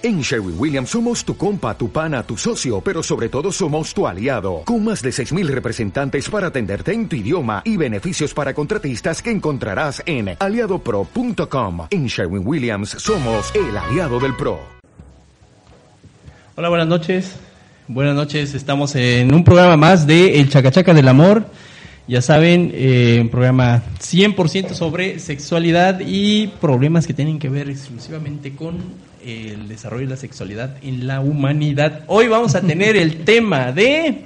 En Sherwin Williams somos tu compa, tu pana, tu socio, pero sobre todo somos tu aliado, con más de 6.000 representantes para atenderte en tu idioma y beneficios para contratistas que encontrarás en aliadopro.com. En Sherwin Williams somos el aliado del PRO. Hola, buenas noches. Buenas noches, estamos en un programa más de El Chacachaca del Amor. Ya saben, eh, un programa 100% sobre sexualidad y problemas que tienen que ver exclusivamente con el desarrollo de la sexualidad en la humanidad. Hoy vamos a tener el tema de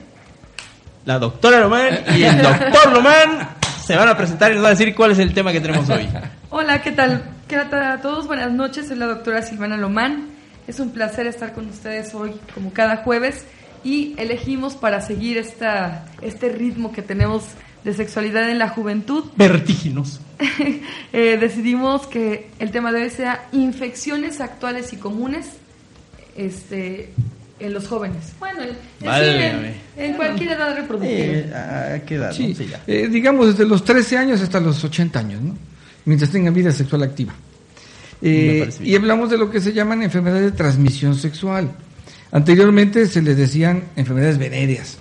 la doctora Lomán y el doctor Lomán. Se van a presentar y nos van a decir cuál es el tema que tenemos hoy. Hola, ¿qué tal? ¿Qué tal a todos? Buenas noches, soy la doctora Silvana Lomán. Es un placer estar con ustedes hoy, como cada jueves, y elegimos para seguir esta, este ritmo que tenemos de sexualidad en la juventud. Vertiginoso. eh, decidimos que el tema de hoy sea infecciones actuales y comunes este, en los jóvenes. Bueno, en, en, cualquier edad reproductiva. Eh, ¿A qué edad? Sí, eh, digamos desde los 13 años hasta los 80 años, ¿no? mientras tengan vida sexual activa. Eh, y hablamos de lo que se llaman enfermedades de transmisión sexual. Anteriormente se les decían enfermedades venéreas.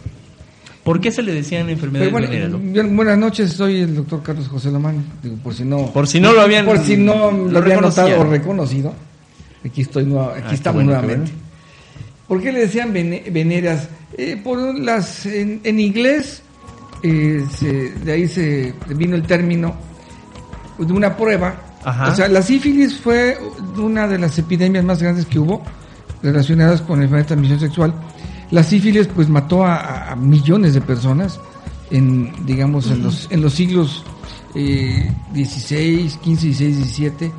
¿Por qué se le decían enfermedades venéreas? Buenas noches, soy el doctor Carlos José Lomán. Digo, por si no, por si no lo habían, por si no lo, habían notado o reconocido. Aquí estoy, aquí ah, estamos nuevamente. ¿Por qué le decían venéreas? Eh, por las, en, inglés, eh, de ahí se vino el término de una prueba. O sea, la sífilis fue una de las epidemias más grandes que hubo relacionadas con la enfermedad de transmisión sexual la sífilis pues mató a, millones de personas en, digamos, en los, en los siglos eh, 16, 15, 16, 17.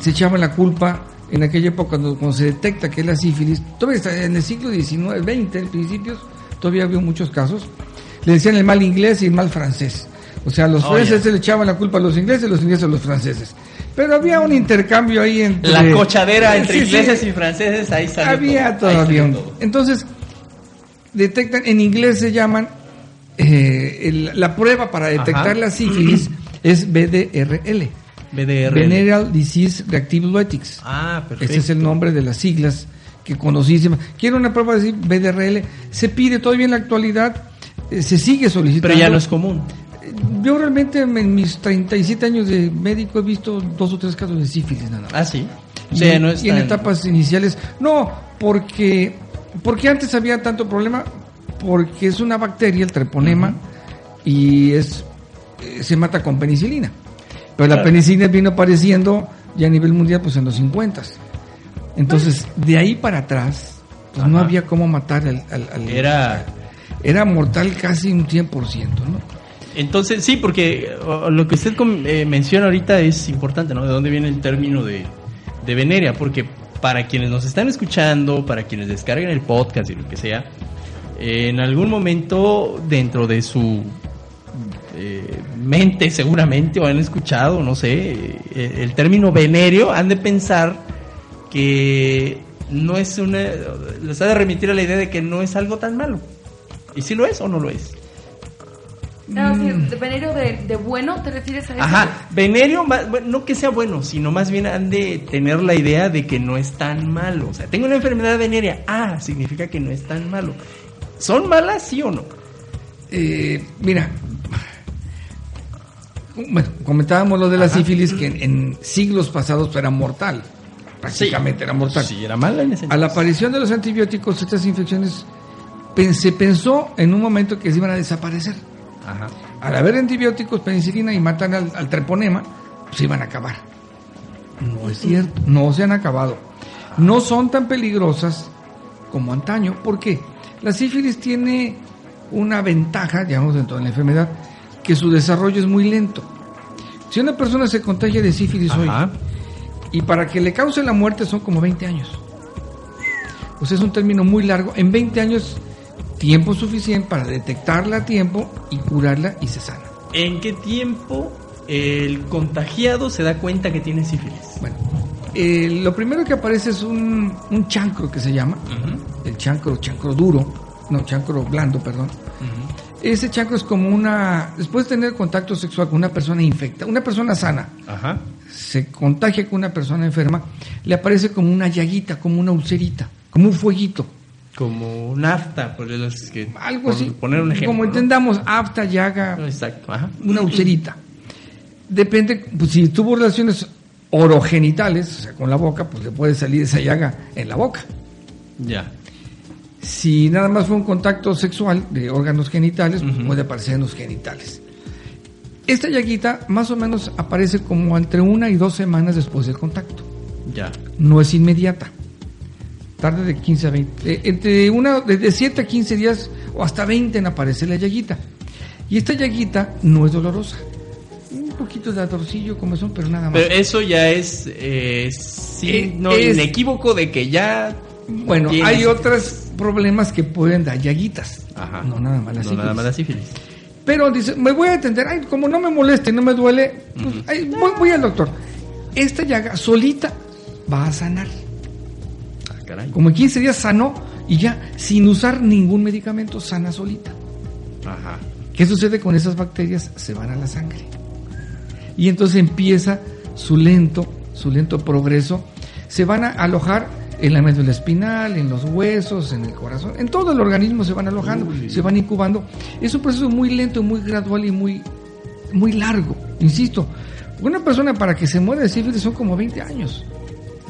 se echaba la culpa en aquella época cuando, se detecta que es la sífilis, todavía en el siglo XIX, 20, en principios, todavía había muchos casos, le decían el mal inglés y el mal francés. O sea, los oh, franceses le echaban la culpa a los ingleses, los ingleses a los franceses. Pero había un intercambio ahí entre... La cochadera entre ingleses y franceses, ahí salió Había todavía Entonces, detectan, en inglés se llaman, eh, la prueba para detectar la sífilis es BDRL. BDRL. Venereal Disease Reactive Lytics. Ah, perfecto. Ese es el nombre de las siglas que conocísimas. Quiero una prueba de BDRL. Se pide todavía en la actualidad, eh, se sigue solicitando. Pero ya no es común. Yo realmente en mis 37 años de médico he visto dos o tres casos de sífilis nada más. Ah, sí. y, en etapas iniciales. No, porque, porque antes había tanto problema, porque es una bacteria, el treponema, y es eh, se mata con penicilina. Pero la penicilina vino apareciendo ya a nivel mundial pues en los 50. Entonces, de ahí para atrás, pues no había cómo matar al... era... era mortal casi un 100%, ¿no? Entonces, sí, porque lo que usted eh, menciona ahorita es importante, ¿no? De dónde viene el término de, de veneria, porque para quienes nos están escuchando, para quienes descarguen el podcast y lo que sea, en algún momento dentro de su eh, mente seguramente o han escuchado, no sé, eh, el término venerio, han de pensar que no es una, les ha de remitir a la idea de que no es algo tan malo. ¿Y si lo es o no lo es? No, mm. venerio de, bueno, ¿te refieres a eso? Ajá, venerio, no que sea bueno, sino más bien han de tener la idea de que no es tan malo. O sea, tengo una enfermedad venérea, ah, significa que no es tan malo. ¿Son malas, sí o no? Eh, mira, bueno, comentábamos lo de la sífilis que en, siglos pasados era mortal. Prácticamente era mortal. Sí, era mala en ese A la aparición de los antibióticos, estas infecciones se pensó en un momento que se iban a desaparecer. Al haber antibióticos, penicilina y matan al, treponema, se iban a acabar. No es cierto, no se han acabado. No son tan peligrosas como antaño. ¿Por qué? La sífilis tiene una ventaja, digamos, dentro de la enfermedad, que su desarrollo es muy lento. Si una persona se contagia de sífilis hoy, y para que le cause la muerte son como 20 años. Pues es un término muy largo. En 20 años tiempo suficiente para detectarla a tiempo y curarla y se sana. ¿En qué tiempo el contagiado se da cuenta que tiene sífilis? Bueno, eh, lo primero que aparece es un, chancro que se llama, el chancro, chancro duro, no, chancro blando, perdón. Ese chancro es como una, después de tener contacto sexual con una persona infecta, una persona sana, se contagia con una persona enferma, le aparece como una llaguita, como una ulcerita, como un fueguito. Como nafta, por eso es que. Algo así. Poner un ejemplo. Como entendamos, afta, llaga. Exacto. Una ulcerita. Depende, pues si tuvo relaciones orogenitales, o sea, con la boca, pues le puede salir esa llaga en la boca. Ya. Si nada más fue un contacto sexual de órganos genitales, pues puede aparecer en los genitales. Esta llaguita más o menos aparece como entre una y dos semanas después del contacto. Ya. No es inmediata. Tarde de 15 a 20. Eh, entre una, de 7 a 15 días o hasta 20 en aparecer la llaguita. Y esta llaguita no es dolorosa. Un poquito de adorcillo, como son, pero nada más. Pero eso ya es eh, sí, eh, no, inequívoco de que ya. Bueno, hay otros problemas que pueden dar llaguitas. Ajá. No nada más la sífilis. No nada más la sífilis. Pero dice, me voy a atender, ay, como no me moleste, no me duele, pues, voy, al doctor. Esta llaga solita va a sanar. Como en 15 días sanó y ya sin usar ningún medicamento sana solita. Ajá. ¿Qué sucede con esas bacterias? Se van a la sangre. Y entonces empieza su lento, su lento progreso. Se van a alojar en la médula espinal, en los huesos, en el corazón, en todo el organismo se van alojando, se van incubando. Es un proceso muy lento, muy gradual y muy, muy largo. Insisto, una persona para que se muera de sífilis son como 20 años,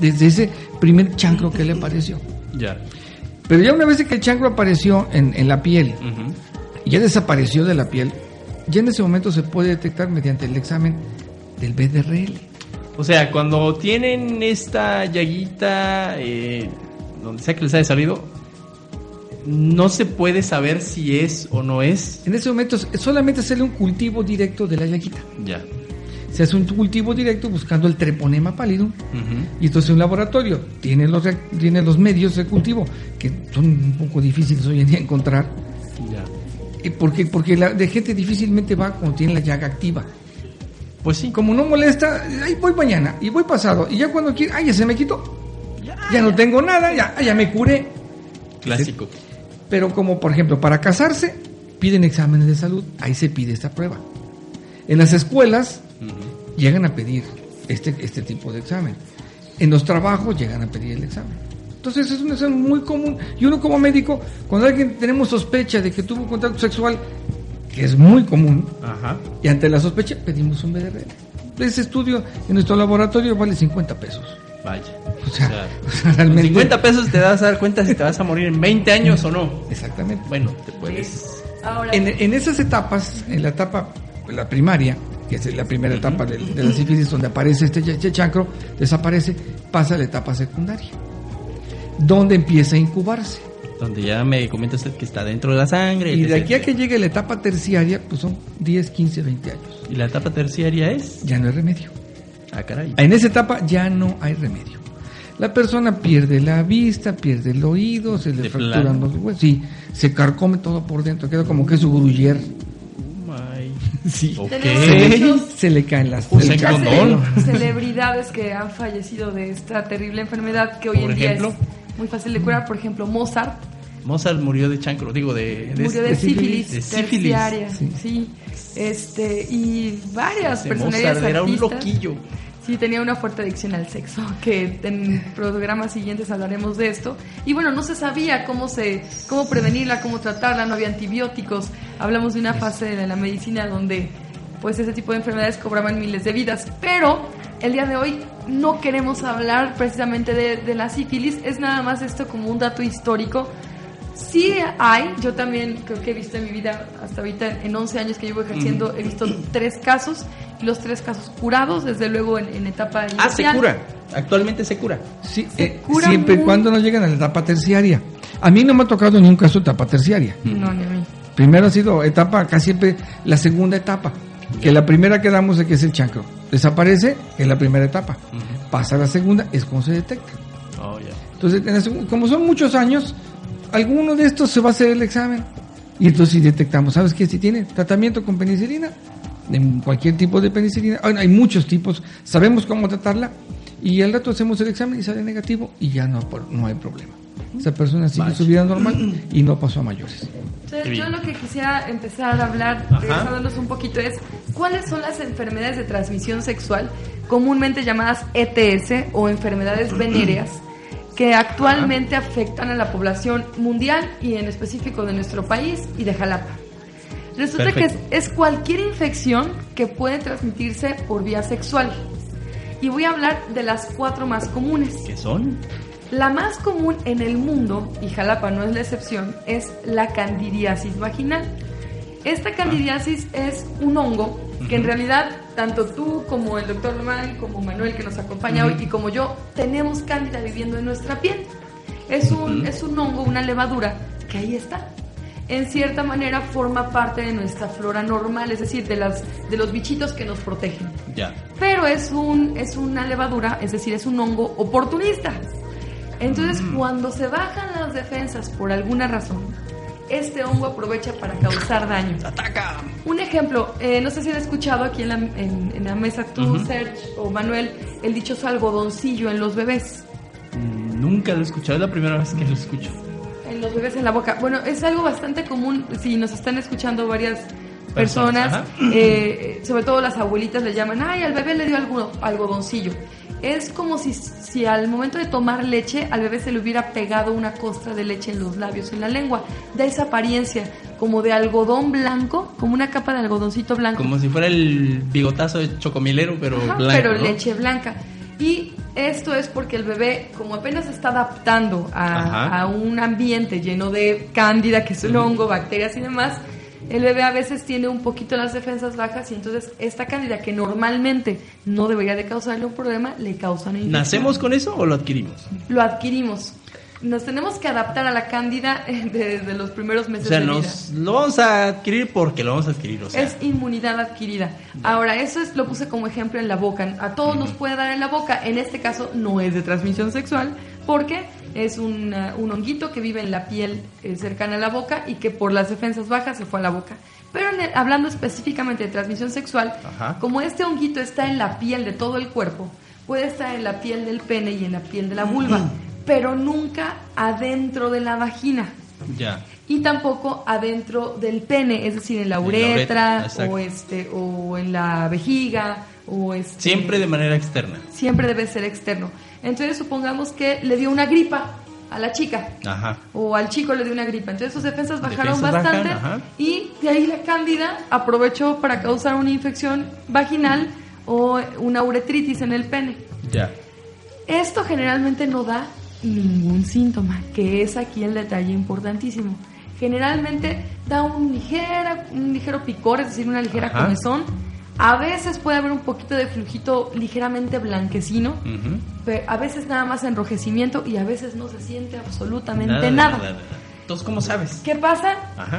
desde ese primer chancro que le apareció. Ya. Pero ya una vez que el chancro apareció en, en la piel, ya desapareció de la piel, ya en ese momento se puede detectar mediante el examen del BDRL. O sea, cuando tienen esta llaguita, eh, donde sea que les haya salido, no se puede saber si es o no es. En ese momento solamente sale un cultivo directo de la llaguita. Ya. Se hace un cultivo directo buscando el treponema pálido. Y entonces un laboratorio tiene los, tiene los medios de cultivo, que son un poco difíciles hoy en día encontrar. Ya. Porque, porque la de gente difícilmente va cuando tiene la llaga activa. Pues sí. Como no molesta, ahí voy mañana y voy pasado. Y ya cuando quiero, ay, ya se me quitó. Ya, no tengo nada, ya, ya me curé. Clásico. Pero como por ejemplo, para casarse, piden exámenes de salud, ahí se pide esta prueba. En las escuelas llegan a pedir este, este tipo de examen. En los trabajos llegan a pedir el examen. Entonces es un examen muy común. Y uno como médico, cuando alguien tenemos sospecha de que tuvo contacto sexual, que es muy común, y ante la sospecha pedimos un BDR. Ese estudio en nuestro laboratorio vale 50 pesos. Vaya. O sea, 50 pesos te das a dar cuenta si te vas a morir en 20 años o no. Exactamente. Bueno, te puedes... En, esas etapas, en la etapa, la primaria, que es la primera etapa de, la sífilis donde aparece este chancro, desaparece, pasa a la etapa secundaria, donde empieza a incubarse donde ya me comenta usted que está dentro de la sangre. Y de aquí a que llegue la etapa terciaria, pues son 10, 15, 20 años. ¿Y la etapa terciaria es? Ya no hay remedio. Ah, caray. En esa etapa ya no hay remedio. La persona pierde la vista, pierde el oído, se le fracturan los huesos, sí, se carcome todo por dentro, queda como que es su gruyer. Sí. Se le caen las celebridades que han fallecido de esta terrible enfermedad que hoy en día es muy fácil de curar. Por ejemplo, Mozart. Mozart murió de chancro, digo, de, murió de, sífilis, terciaria, sí. Este, y varias personalidades Mozart era un loquillo. Sí, tenía una fuerte adicción al sexo, que en programas siguientes hablaremos de esto. Y bueno, no se sabía cómo, se, cómo prevenirla, cómo tratarla, no había antibióticos. Hablamos de una fase de la medicina donde pues ese tipo de enfermedades cobraban miles de vidas. Pero el día de hoy no queremos hablar precisamente de, la sífilis, es nada más esto como un dato histórico. Sí hay, yo también creo que he visto en mi vida, hasta ahorita en 11 años que llevo ejerciendo, he visto tres casos, y los tres casos curados, desde luego en, etapa inicial. Ah, se cura, actualmente se cura. Sí, eh, siempre y cuando no llegan a la etapa terciaria. A mí no me ha tocado ningún caso de etapa terciaria. No, ni a mí. Primero ha sido etapa, casi siempre la segunda etapa. Que la primera que damos de que es el chancro. Desaparece en la primera etapa. Pasa a la segunda, es como se detecta. Oh, entonces, como son muchos años, alguno de estos se va a hacer el examen. Y entonces si detectamos, ¿sabes qué? Si tiene tratamiento con penicilina, en cualquier tipo de penicilina, hay muchos tipos, sabemos cómo tratarla y al rato hacemos el examen y sale negativo y ya no, no hay problema. Esa persona sigue su vida normal y no pasó a mayores. yo lo que quisiera empezar a hablar, regresándonos un poquito, es cuáles son las enfermedades de transmisión sexual comúnmente llamadas ETS o enfermedades venéreas, que actualmente afectan a la población mundial y en específico de nuestro país y de Jalapa. Resulta que es, cualquier infección que puede transmitirse por vía sexual. Y voy a hablar de las cuatro más comunes. ¿Qué son? La más común en el mundo, y Jalapa no es la excepción, es la candidiasis vaginal. Esta candidiasis es un hongo que en realidad tanto tú como el doctor Román, como Manuel que nos acompaña hoy y como yo tenemos cándida viviendo en nuestra piel. Es un, es un hongo, una levadura que ahí está en cierta manera forma parte de nuestra flora normal, es decir, de, las, de los bichitos que nos protegen. Ya. Pero es, un, es una levadura, es decir, es un hongo oportunista. Entonces, mm. cuando se bajan las defensas por alguna razón, este hongo aprovecha para causar daño. ¡Ataca! Un ejemplo, eh, no sé si han escuchado aquí en la, en, la mesa tú, Serge o Manuel, el dichoso algodoncillo en los bebés. Mm, nunca lo he escuchado, es la primera vez que lo escucho los bebés en la boca. Bueno, es algo bastante común si nos están escuchando varias personas, eh, sobre todo las abuelitas le llaman, ay, al bebé le dio algo, algodoncillo. Es como si, si al momento de tomar leche al bebé se le hubiera pegado una costra de leche en los labios, en la lengua. Da esa apariencia como de algodón blanco, como una capa de algodoncito blanco. Como si fuera el bigotazo de chocomilero, pero blanco. Pero leche blanca. Y esto es porque el bebé, como apenas se está adaptando a, un ambiente lleno de cándida, que es un hongo, bacterias y demás, el bebé a veces tiene un poquito las defensas bajas y entonces esta cándida que normalmente no debería de causarle un problema, le causa una infección. ¿Nacemos con eso o lo adquirimos? Lo adquirimos nos tenemos que adaptar a la cándida desde los primeros meses o sea, nos lo vamos a adquirir porque lo vamos a adquirir. O sea. Es inmunidad adquirida. Ahora, eso es, lo puse como ejemplo en la boca. A todos nos puede dar en la boca. En este caso no es de transmisión sexual porque es un honguito que vive en la piel eh, cercana a la boca y que por las defensas bajas se fue a la boca. Pero hablando específicamente de transmisión sexual, como este honguito está en la piel de todo el cuerpo, puede estar en la piel del pene y en la piel de la vulva pero nunca adentro de la vagina. Ya. Y tampoco adentro del pene, es decir, en la uretra, o este o en la vejiga o este, siempre de manera externa. Siempre debe ser externo. Entonces supongamos que le dio una gripa a la chica ajá. o al chico le dio una gripa. Entonces sus defensas bajaron bastante y de ahí la cándida aprovechó para causar una infección vaginal o una uretritis en el pene. Ya. Esto generalmente no da ningún síntoma, que es aquí el detalle importantísimo. Generalmente da un, ligera, un ligero picor, es decir, una ligera comezón. A veces puede haber un poquito de flujito ligeramente blanquecino, pero a veces nada más enrojecimiento y a veces no se siente absolutamente nada. Entonces, ¿cómo sabes? ¿Qué pasa?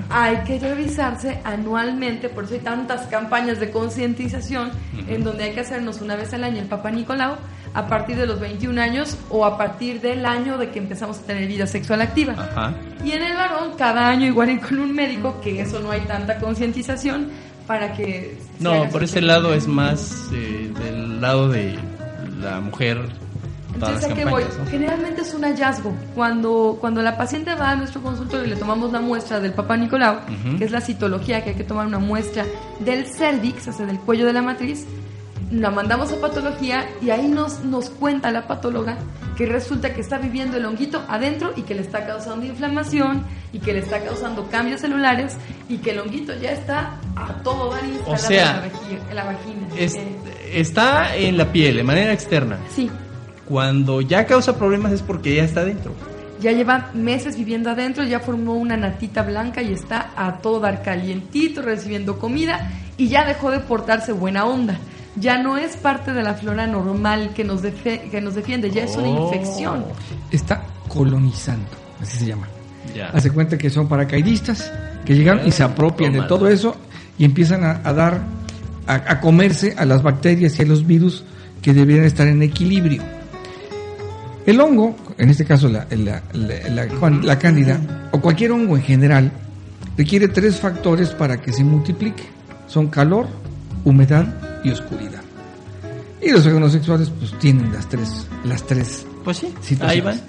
Hay que revisarse anualmente, por eso hay tantas campañas de concientización en donde hay que hacernos una vez al año el Papa Nicolau a partir de los 21 años o a partir del año de que empezamos a tener vida sexual activa. Y en el varón, cada año igual y con un médico, que eso no hay tanta concientización para que... No, por ese lado es más eh, del lado de la mujer. Entonces, ¿a qué voy? Generalmente es un hallazgo. Cuando, cuando la paciente va a nuestro consultorio y le tomamos la muestra del papá Nicolau, que es la citología, que hay que tomar una muestra del cervix, o sea, del cuello de la matriz, la mandamos a patología y ahí nos, nos cuenta la patóloga que resulta que está viviendo el honguito adentro y que le está causando inflamación y que le está causando cambios celulares y que el honguito ya está a todo dar instalado o sea, en, la vagina. Eh, está en la piel, de manera externa. Sí. Cuando ya causa problemas es porque ya está adentro. Ya lleva meses viviendo adentro, ya formó una natita blanca y está a todo dar calientito, recibiendo comida y ya dejó de portarse buena onda ya no es parte de la flora normal que nos, que nos defiende, ya es una oh. infección. Está colonizando, así se llama. Hace cuenta que son paracaidistas que llegan y se apropian de todo eso y empiezan a, dar, a, comerse a las bacterias y a los virus que deberían estar en equilibrio. El hongo, en este caso la, la, la cándida, o cualquier hongo en general, requiere tres factores para que se multiplique. Son calor, humedad y oscuridad. Y los órganos sexuales pues tienen las tres, las tres pues sí, Ahí van.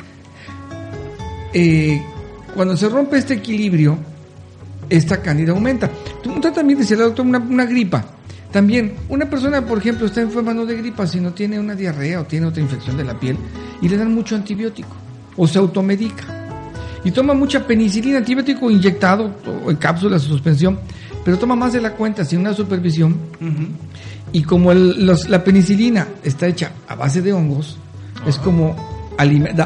Eh, cuando se rompe este equilibrio, esta cándida aumenta. Tú también decía la doctora una, gripa. También, una persona, por ejemplo, está enferma no de gripa, sino tiene una diarrea o tiene otra infección de la piel y le dan mucho antibiótico o se automedica. Y toma mucha penicilina, antibiótico inyectado o en cápsulas de suspensión, pero toma más de la cuenta sin una supervisión. Y como la penicilina está hecha a base de hongos, es como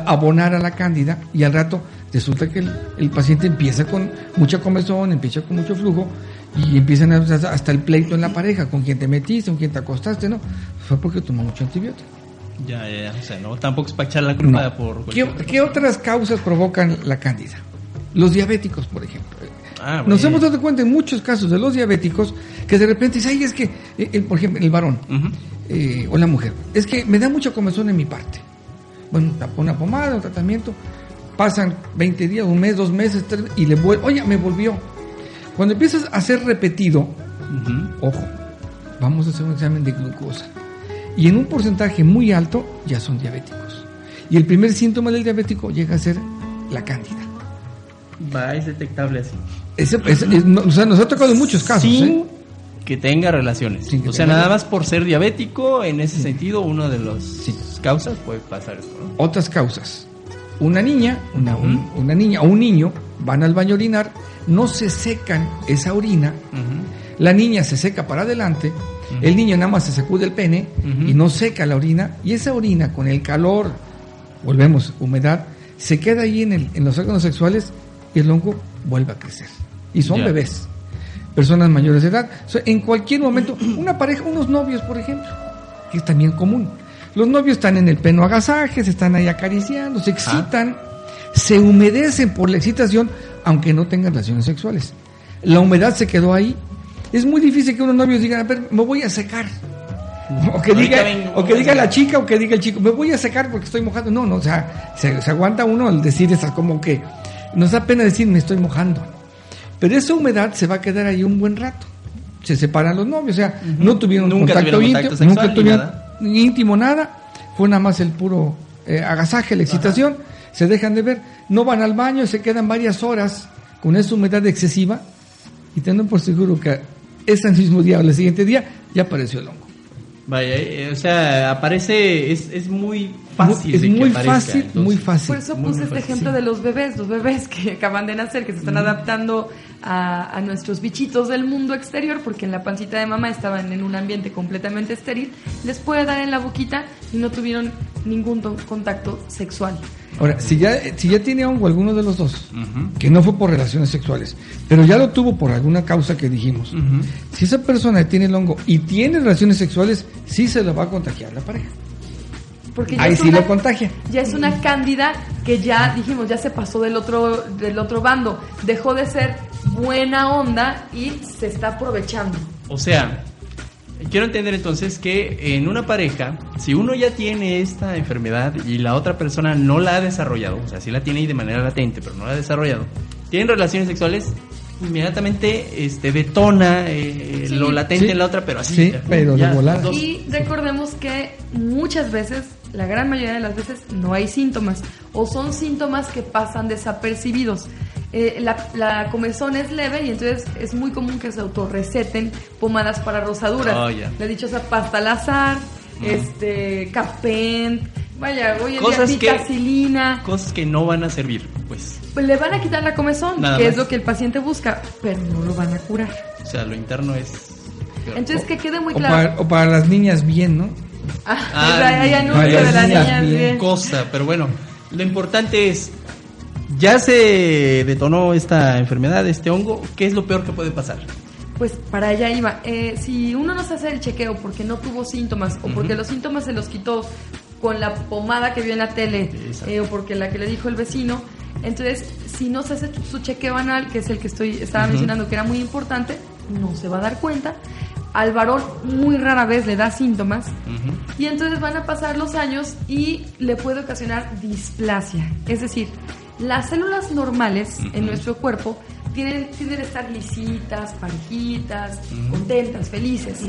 abonar a la cándida y al rato resulta que el, paciente empieza con mucha comezón, empieza con mucho flujo y empiezan hasta el pleito en la pareja, con quien te metiste, con quien te acostaste, ¿no? Fue porque tomó mucho antibiótico. Ya, ya, o sea, no, tampoco es para echar la culpa por... ¿Qué, otras causas provocan la cándida? Los diabéticos, por ejemplo. Ah, Nos hemos dado cuenta en muchos casos de los diabéticos que de repente dicen, ay, es que, eh, el, por ejemplo, el varón eh, o la mujer, es que me da mucha comezón en mi parte. Bueno, una pomada, un tratamiento, pasan 20 días, un mes, dos meses, tres, y le vuelve, oye, me volvió. Cuando empiezas a ser repetido, ojo, vamos a hacer un examen de glucosa. Y en un porcentaje muy alto ya son diabéticos. Y el primer síntoma del diabético llega a ser la cándida. Va, es detectable así. o sea, nos ha tocado en muchos casos. Sin ¿eh? que tenga relaciones. o sea, nada más por ser diabético, en ese sentido, uno de los causas puede pasar esto. Otras causas una niña, una, una, niña o un niño van al baño a orinar, no se secan esa orina, la niña se seca para adelante, el niño nada más se sacude el pene y no seca la orina, y esa orina con el calor, volvemos, humedad, se queda ahí en, el, en los órganos sexuales y el hongo vuelve a crecer. Y son bebés, personas mayores de edad. en cualquier momento, una pareja, unos novios, por ejemplo, que es también común los novios están en el peno agasaje, se están ahí acariciando, se excitan, se humedecen por la excitación, aunque no tengan relaciones sexuales. La humedad se quedó ahí. Es muy difícil que unos novios digan, a ver, me voy a secar. O que diga, o que diga la chica o que diga el chico, me voy a secar porque estoy mojando. No, no, o sea, se, aguanta uno al decir esas como que nos da pena decir me estoy mojando. Pero esa humedad se va a quedar ahí un buen rato. Se separan los novios, o sea, no tuvieron contacto íntimo, nunca tuvieron íntimo nada, fue nada más el puro eh, agasaje, la excitación, se dejan de ver, no van al baño, se quedan varias horas con esa humedad excesiva. Y tengo por seguro que ese mismo día o el siguiente día ya apareció el hongo. Vaya, eh, o sea, aparece, es, es muy fácil. Es muy fácil, muy fácil. Por eso puse este ejemplo de los bebés, los bebés que acaban de nacer, que se están adaptando a, nuestros bichitos del mundo exterior, porque en la pancita de mamá estaban en un ambiente completamente estéril, les puede dar en la boquita y no tuvieron ningún contacto sexual. Ahora, si ya, si ya tiene hongo alguno de los dos, que no fue por relaciones sexuales, pero ya lo tuvo por alguna causa que dijimos, si esa persona tiene el hongo y tiene relaciones sexuales, sí se lo va a contagiar la pareja. Porque Ahí sí lo contagia. Ya es una cándida que ya dijimos, ya se pasó del otro, del otro bando. Dejó de ser buena onda y se está aprovechando. O sea, quiero entender entonces que en una pareja, si uno ya tiene esta enfermedad y la otra persona no la ha desarrollado, o sea, sí la tiene ahí de manera latente, pero no la ha desarrollado, tienen relaciones sexuales, inmediatamente este detona eh, lo latente en la otra, pero así. Sí, pero de volada. Y recordemos que muchas veces la gran mayoría de las veces no hay síntomas o son síntomas que pasan desapercibidos. Eh, la, comezón es leve y entonces es muy común que se autorreceten pomadas para rosaduras. Oh, La dichosa pasta al azar, este, capen, vaya, hoy en cosas día cosas que no van a servir, pues. Pues le van a quitar la comezón, que es lo que el paciente busca, pero no lo van a curar. O sea, lo interno es... Entonces que quede muy claro. o para las niñas bien, ¿no? Ah, hay anuncio de la niña. Cosa, pero bueno, lo importante es, ya se detonó esta enfermedad, este hongo, ¿qué es lo peor que puede pasar? Pues para allá iba. Eh, si uno no se hace el chequeo porque no tuvo síntomas o porque los síntomas se los quitó con la pomada que vio en la tele eh, o porque la que le dijo el vecino, entonces si no se hace su chequeo anal, que es el que estoy estaba mencionando que era muy importante, no se va a dar cuenta al varón muy rara vez le da síntomas y entonces van a pasar los años y le puede ocasionar displasia. Es decir, las células normales en nuestro cuerpo tienen, tienen que estar lisitas, parejitas, contentas, felices.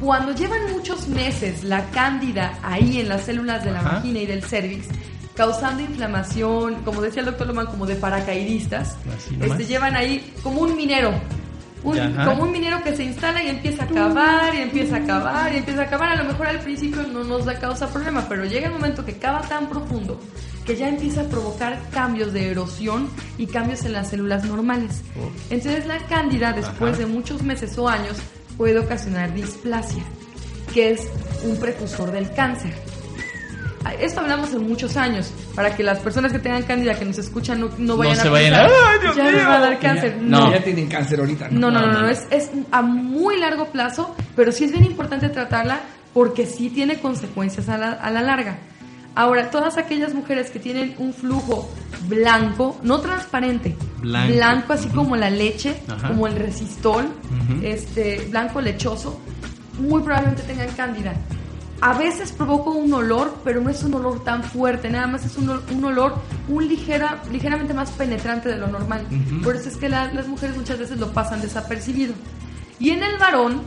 Cuando llevan muchos meses la cándida ahí en las células de la vagina y del cervix, causando inflamación, como decía el doctor Lomán, como de paracaidistas, este, llevan ahí como un minero. Como un minero que se instala y empieza a cavar y empieza a cavar y empieza a cavar. A lo mejor al principio no nos da causa problema, pero llega el momento que cava tan profundo que ya empieza a provocar cambios de erosión y cambios en las células normales. Entonces la cándida después de muchos meses o años puede ocasionar displasia, que es un precursor del cáncer. Esto hablamos en muchos años, para que las personas que tengan cándida que nos escuchan no, vayan a vayan a... ya les va a dar cáncer. No. ya tienen cáncer ahorita. No, no, no, no, Es, es a muy largo plazo, pero sí es bien importante tratarla porque sí tiene consecuencias a la, a la larga. Ahora, todas aquellas mujeres que tienen un flujo blanco, no transparente, blanco, así como la leche, como el resistol, este blanco lechoso, muy probablemente tengan cándida. A veces provoca un olor, pero no es un olor tan fuerte, nada más es un, olor un ligera, ligeramente más penetrante de lo normal. Por eso es que las mujeres muchas veces lo pasan desapercibido. Y en el varón,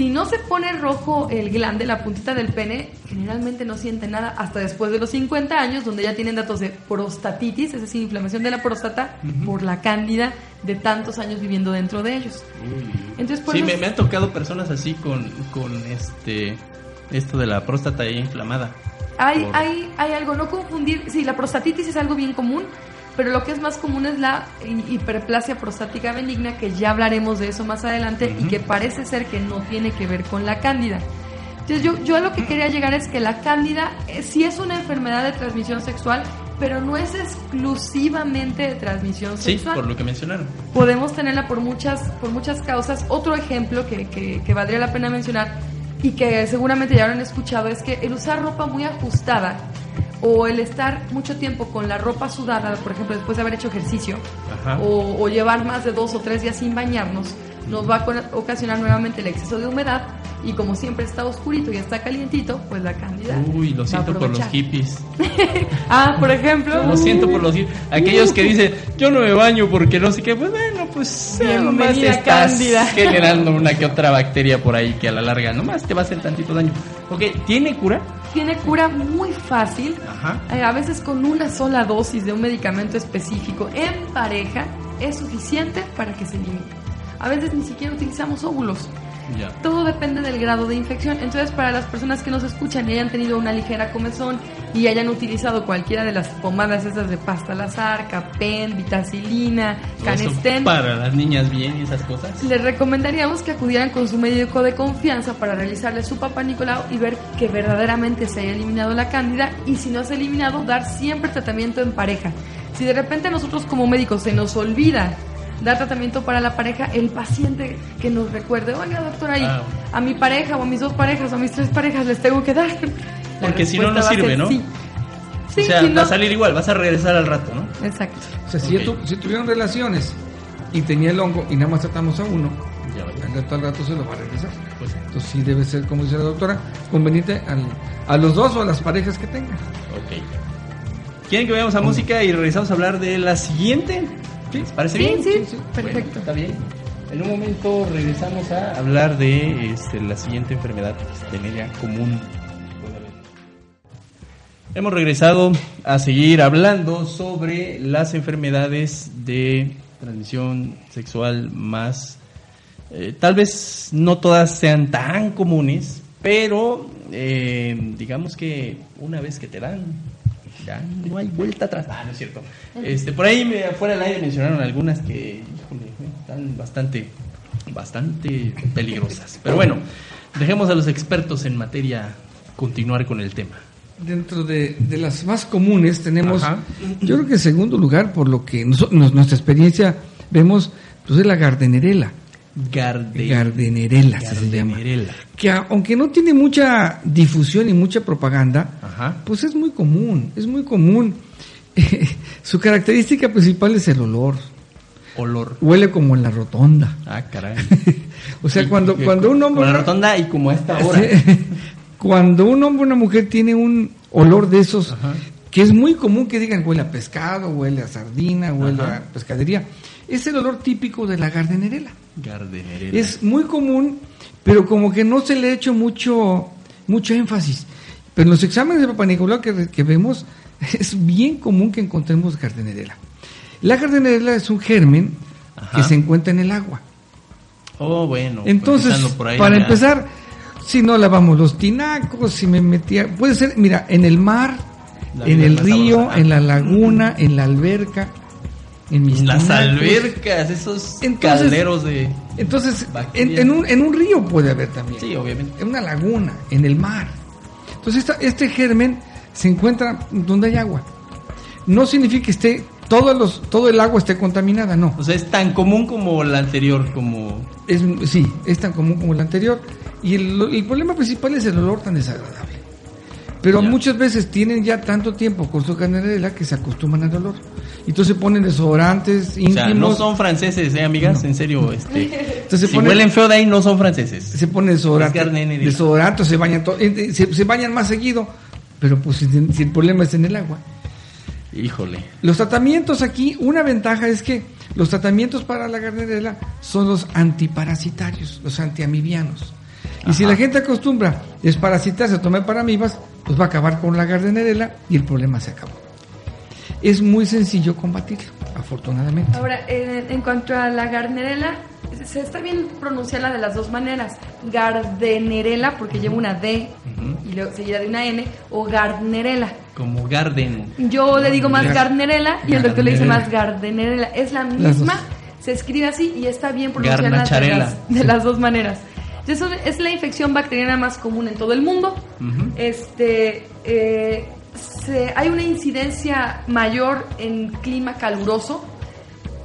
si no se pone rojo el glande, la puntita del pene, generalmente no siente nada hasta después de los 50 años, donde ya tienen datos de prostatitis, es decir, inflamación de la próstata por la cándida de tantos años viviendo dentro de ellos. Entonces, sí, me, me, han tocado personas así con, con este esto de la próstata inflamada. Hay, hay, hay algo, no confundir, sí, la prostatitis es algo bien común, pero lo que es más común es la hiperplasia prostática benigna, que ya hablaremos de eso más adelante y que parece ser que no tiene que ver con la cándida. Entonces yo, yo a lo que quería llegar es que la cándida eh, sí es una enfermedad de transmisión sexual, pero no es exclusivamente de transmisión sexual. Sí, por lo que mencionaron. Podemos tenerla por muchas, por muchas causas. Otro ejemplo que, que, que valdría la pena mencionar y que seguramente ya habrán escuchado es que el usar ropa muy ajustada o el estar mucho tiempo con la ropa sudada, por ejemplo, después de haber hecho ejercicio, o, o, llevar más de dos o tres días sin bañarnos, nos va a ocasionar nuevamente el exceso de humedad y como siempre está oscurito y está calientito, pues la cándida. Uy, lo siento por los hippies. ah, por ejemplo. Lo siento por los hippies. Aquellos que dicen, yo no me baño porque no sé qué, pues bueno, pues nomás estás cándida. generando una que otra bacteria por ahí que a la larga nomás te va a hacer tantito daño. Ok, ¿tiene cura? Tiene cura muy fácil. Ajá. Eh, a veces con una sola dosis de un medicamento específico en pareja es suficiente para que se elimine. A veces ni siquiera utilizamos óvulos. Todo depende del grado de infección. Entonces, para las personas que nos escuchan y hayan tenido una ligera comezón y hayan utilizado cualquiera de las pomadas esas de pasta lazar, capen, vitacilina, canestén. Para las niñas bien y esas cosas. Les recomendaríamos que acudieran con su médico de confianza para realizarle su papá Nicolau y ver que verdaderamente se haya eliminado la cándida y si no se ha eliminado, dar siempre tratamiento en pareja. Si de repente nosotros como médicos se nos olvida dar tratamiento para la pareja, el paciente que nos recuerde, oiga doctora, ahí ah. a mi pareja o a mis dos parejas o a mis tres parejas les tengo que dar. Porque si no, no sirve, ¿no? Sí. o sea, va a salir igual, vas a regresar al rato, ¿no? Exacto. O sea, si, si tuvieron relaciones y tenía el hongo y nada más tratamos a uno, ya al rato al rato se lo va a regresar. Pues Entonces sí debe ser, como dice la doctora, conveniente a los dos o a las parejas que tengan. Ok. ¿Quieren que veamos a música y regresamos a hablar de la siguiente? ¿Sí? ¿Parece bien? Sí, sí, perfecto. está bien. En un momento regresamos a hablar de este, la siguiente enfermedad venérea común. Hemos regresado a seguir hablando sobre las enfermedades de transmisión sexual más, eh, tal vez no todas sean tan comunes, pero eh, digamos que una vez que te dan, ya no hay vuelta atrás. Ah, no es cierto. Este, por ahí me, fuera del aire mencionaron algunas que están bastante, bastante peligrosas. Pero bueno, dejemos a los expertos en materia continuar con el tema. Dentro de, las más comunes tenemos, yo creo que en segundo lugar, por lo que nuestra experiencia vemos, pues es la gardenerela. Gardenerela, se llama. Que aunque no tiene mucha difusión y mucha propaganda, pues es muy común, es muy común. Su característica principal es el olor. Olor. Huele como en la rotonda. Ah, caray. o sea, cuando, cuando un hombre... Con la rotonda y como esta hora. Cuando un hombre o una mujer tiene un olor de esos, que es muy común que digan huele a pescado, huele a sardina, huele a pescadería, es el olor típico de la gardenerela. Gardenerela. Es muy común, pero como que no se le ha hecho mucho, mucho énfasis. Pero en los exámenes de Papa Nicolau que, que vemos, es bien común que encontremos gardenerela. La gardenerela es un germen que se encuentra en el agua. Oh, bueno. Entonces, para empezar, si no lavamos los tinacos, si me metía, puede ser, mira, en el mar, en el río, en la laguna, en la alberca, en mis las albercas, esos calderos de. Entonces, en, un, en un río puede haber también. Sí, obviamente. En una laguna, en el mar. Entonces, este germen se encuentra donde hay agua. No significa que esté todos los, todo el agua esté contaminada, no. O sea, es tan común como la anterior, como... Es, sí, es tan común como la anterior. Y el, problema principal es el olor tan desagradable. Pero muchas veces tienen ya tanto tiempo con su canela que se acostumbran al olor. Y entonces ponen desodorantes íntimos. no son franceses, ¿eh, amigas? En serio, este. Entonces si huelen feo de ahí, no son franceses. Se ponen desodorantes. Desodorantes, se bañan, eh, se, se, bañan más seguido. Pero pues si el problema es en el agua. Híjole. Los tratamientos aquí, una ventaja es que los tratamientos para la garnerela son los antiparasitarios, los antiamibianos. Y si la gente acostumbra a desparasitarse, a tomar paramibas, pues va a acabar con la garnerela y el problema se acabó. Es muy sencillo combatirlo, afortunadamente. Ahora, en cuanto a la garnerela, se está bien pronunciarla de las dos maneras. Gardenerela, porque lleva una D y luego seguida de una N, o Gardnerela. Como Garden. Yo le digo más Gardnerela y el doctor le dice más Gardenerela. Es la misma, se escribe así y está bien pronunciada de las, de las dos maneras. Eso es la infección bacteriana más común en todo el mundo. Este, eh, hay una incidencia mayor en clima caluroso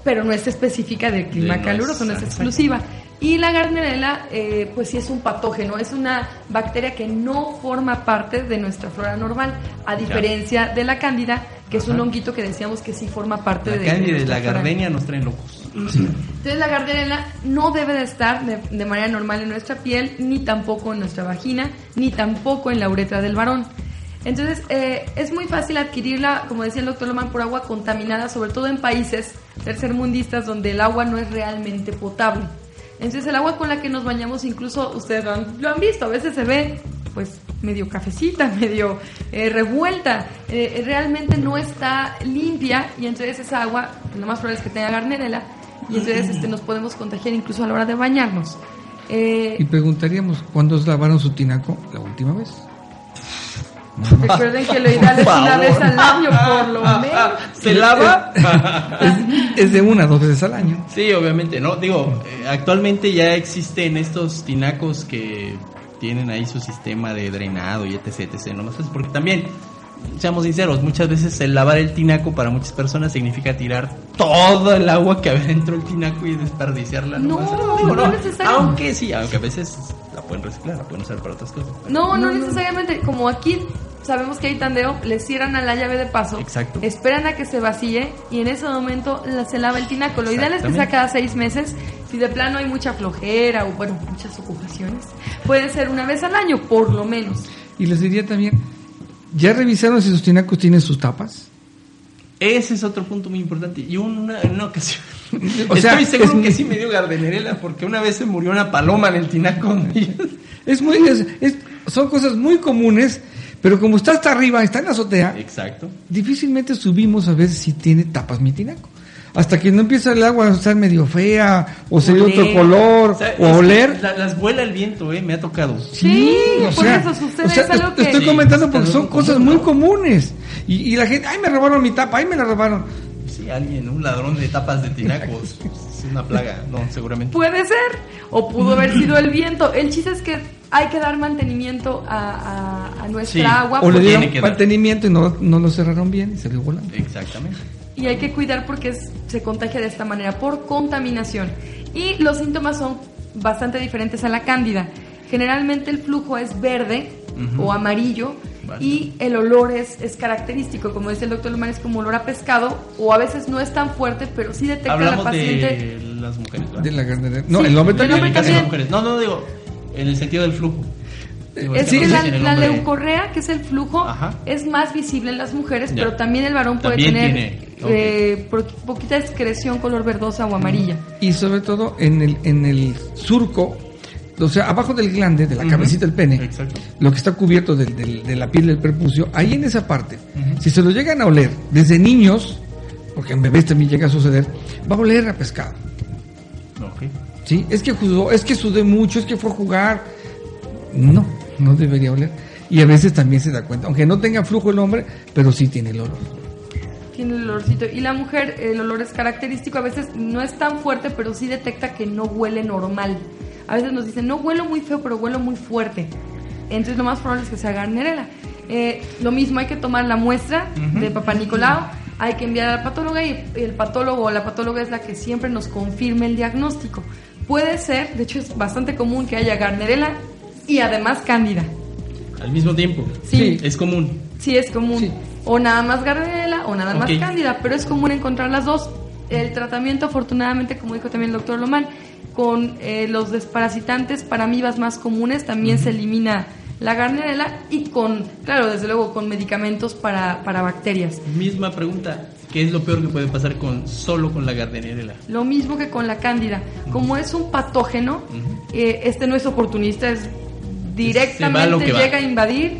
pero no es específica del clima caluroso, no es exclusiva. Y la Gardnerella, eh, pues sí es un patógeno, es una bacteria que no forma parte de nuestra flora normal, a diferencia de la cándida, que es un honguito que decíamos que sí forma parte la de, cándida y la gardenia nos traen locos. Entonces la gardenia no debe de estar de, de, manera normal en nuestra piel, ni tampoco en nuestra vagina, ni tampoco en la uretra del varón. Entonces, eh, es muy fácil adquirirla, como decía el doctor Loman, por agua contaminada, sobre todo en países tercermundistas donde el agua no es realmente potable. Entonces, el agua con la que nos bañamos, incluso ustedes lo han, visto, a veces se ve pues medio cafecita, medio eh, revuelta, eh, realmente no está limpia y entonces esa agua, lo más probable es que tenga garnerela y entonces este, nos podemos contagiar incluso a la hora de bañarnos. y preguntaríamos, ¿cuándo lavaron su tinaco la última vez? Recuerden que lo ideal es una vez al año, por lo menos. ¿Se lava? es, de una, dos veces al año. Sí, obviamente, ¿no? Digo, eh, actualmente ya existen estos tinacos que tienen ahí su sistema de drenado y etc, etc, ¿no? Porque también seamos sinceros, muchas veces el lavar el tinaco para muchas personas significa tirar todo el agua que había dentro del tinaco y desperdiciarla. No, no, no, Aunque sí, aunque a veces la pueden reciclar, la pueden usar para otras cosas. No, no, necesariamente. Como aquí sabemos que hay tandeo, le cierran a la llave de paso. Exacto. Esperan a que se vacíe y en ese momento se lava el tinaco. Lo ideal es que sea cada seis meses. Si de plano hay mucha flojera o, bueno, muchas ocupaciones, puede ser una vez al año, por lo menos. Y les diría también, ¿Ya revisaron si sus tinacos tienen sus tapas? Ese es otro punto muy importante. Y una, una ocasión. O sea, Estoy seguro que sí me dio gardenerela porque una vez se murió una paloma en el tinaco. es muy, son cosas muy comunes, pero como está hasta arriba, está en la azotea. Exacto. Difícilmente subimos a ver si tiene tapas mi tinaco hasta que no empieza el agua a estar medio fea, o se otro color, o, oler. las vuela el viento, ¿eh? Me ha tocado. Sí, por eso sucede, o sea, te, estoy comentando porque son cosas muy comunes. Y, y, la gente, ay, me robaron mi tapa, ay, me la robaron. Sí, alguien, un ladrón de tapas de tinacos. es una plaga, no, seguramente. Puede ser, o pudo haber sido el viento. El chiste es que hay que dar mantenimiento a, a, nuestra agua. O le dieron mantenimiento y no, no lo cerraron bien y se dio volando. Exactamente y hay que cuidar porque se contagia de esta manera, por contaminación. Y los síntomas son bastante diferentes a la cándida. Generalmente el flujo es verde o amarillo y el olor es, es, característico, como dice el doctor Lumán, es como olor a pescado o a veces no es tan fuerte, pero sí detecta a la paciente. De las mujeres, De la No, el hombre también. No, no digo, en el sentido del flujo. Es que la, leucorrea, que es el flujo, es más visible en las mujeres, pero también el varón puede tener eh, poquita excreción color verdosa o amarilla. Y sobre todo en el, en el surco, o sea, abajo del glande, de la cabecita del pene, lo que está cubierto de, la piel del prepucio, ahí en esa parte, si se lo llegan a oler desde niños, porque en bebés también llega a suceder, va a oler a pescado. Sí, es que jugó, es que sudé mucho, es que fue a jugar. No, no debería oler. Y a veces también se da cuenta, aunque no tenga flujo el hombre, pero sí tiene el olor. Tiene el olorcito. Y la mujer, el olor es característico, a veces no es tan fuerte, pero sí detecta que no huele normal. A veces nos dicen, no huelo muy feo, pero huelo muy fuerte. Entonces lo más probable es que sea garnerela. Eh, lo mismo, hay que tomar la muestra de Papá Nicolau, hay que enviar al patólogo y el patólogo o la patóloga es la que siempre nos confirme el diagnóstico. Puede ser, de hecho es bastante común que haya garnerela y además cándida. Al mismo tiempo. Sí. Es común. Sí, es común. O nada más garnerela o nada más cándida, pero es común encontrar las dos. El tratamiento, afortunadamente, como dijo también el doctor Lomán, con eh, los desparasitantes para amibas más comunes también se elimina la garnerela y con, claro, desde luego con medicamentos para, para bacterias. Misma pregunta, ¿qué es lo peor que puede pasar con solo con la garnerela? Lo mismo que con la cándida. Como es un patógeno, eh, este no es oportunista, es directamente llega a invadir,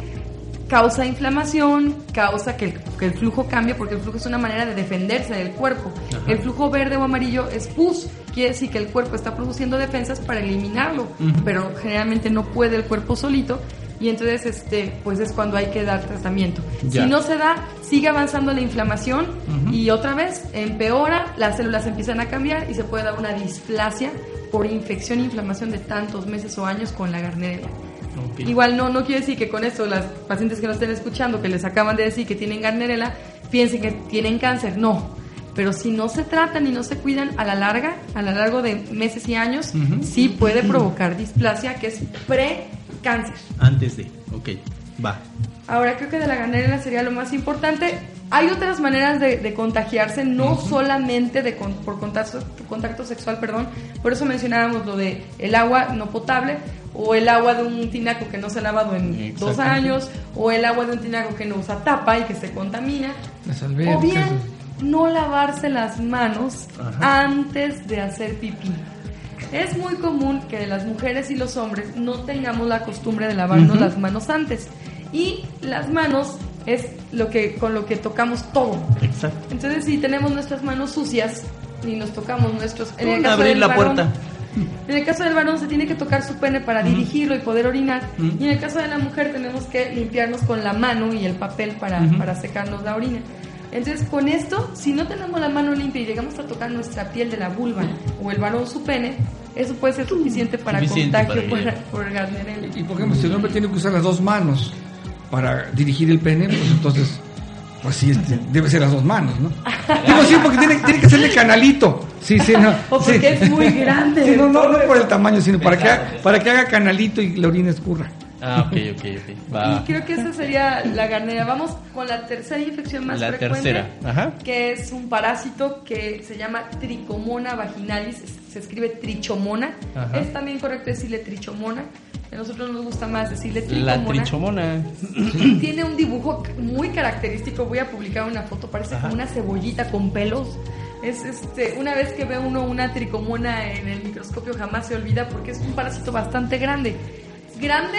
causa inflamación, causa que el, flujo cambie, porque el flujo es una manera de defenderse del cuerpo. El flujo verde o amarillo es pus, quiere decir que el cuerpo está produciendo defensas para eliminarlo, pero generalmente no puede el cuerpo solito y entonces este pues es cuando hay que dar tratamiento. Si no se da, sigue avanzando la inflamación y otra vez empeora, las células empiezan a cambiar y se puede dar una displasia por infección e inflamación de tantos meses o años con la garnerela. Igual no, no quiere decir que con esto las pacientes que nos estén escuchando, que les acaban de decir que tienen garnerela, piensen que tienen cáncer. No, pero si no se tratan y no se cuidan a la larga, a lo largo de meses y años, sí puede provocar displasia, que es pre cáncer. Antes de, ok, va. Ahora creo que de la ganadera sería lo más importante. Hay otras maneras de, contagiarse, no solamente de por contacto, contacto sexual, perdón. Por eso mencionábamos lo de el agua no potable o el agua de un tinaco que no se ha lavado en dos años o el agua de un tinaco que no usa tapa y que se contamina. o bien no lavarse las manos antes de hacer pipí. Es muy común que las mujeres y los hombres no tengamos la costumbre de lavarnos las manos antes. Y las manos es lo que con lo que tocamos todo. Exacto. Entonces, si tenemos nuestras manos sucias y nos tocamos nuestros en el caso abrir la puerta. En el caso del varón se tiene que tocar su pene para dirigirlo y poder orinar. Y en el caso de la mujer tenemos que limpiarnos con la mano y el papel para, para secarnos la orina. Entonces, con esto, si no tenemos la mano limpia y llegamos a tocar nuestra piel de la vulva o el varón su pene, eso puede ser suficiente para contagio por, por Y, por ejemplo, si el hombre tiene que usar las dos manos para dirigir el pene, pues entonces, pues sí, este, debe ser las dos manos, ¿no? Digo sí, porque tiene, tiene que serle canalito. Sí, sí, no. O porque es muy grande. no, no, no por el tamaño, sino para que, para que haga canalito y la orina escurra. Ah, ok, ok, ok. Va. Y creo que esa sería la garnera. Vamos con la tercera infección más frecuente. Tercera. Ajá. Que es un parásito que se llama Tricomona vaginalis. Se escribe trichomona. Es también correcto decirle trichomona. A nosotros nos gusta más decirle tricomona. La trichomona. Tiene un dibujo muy característico. Voy a publicar una foto. Parece como una cebollita con pelos. Es este, una vez que ve uno una tricomona en el microscopio jamás se olvida porque es un parásito bastante grande. Grande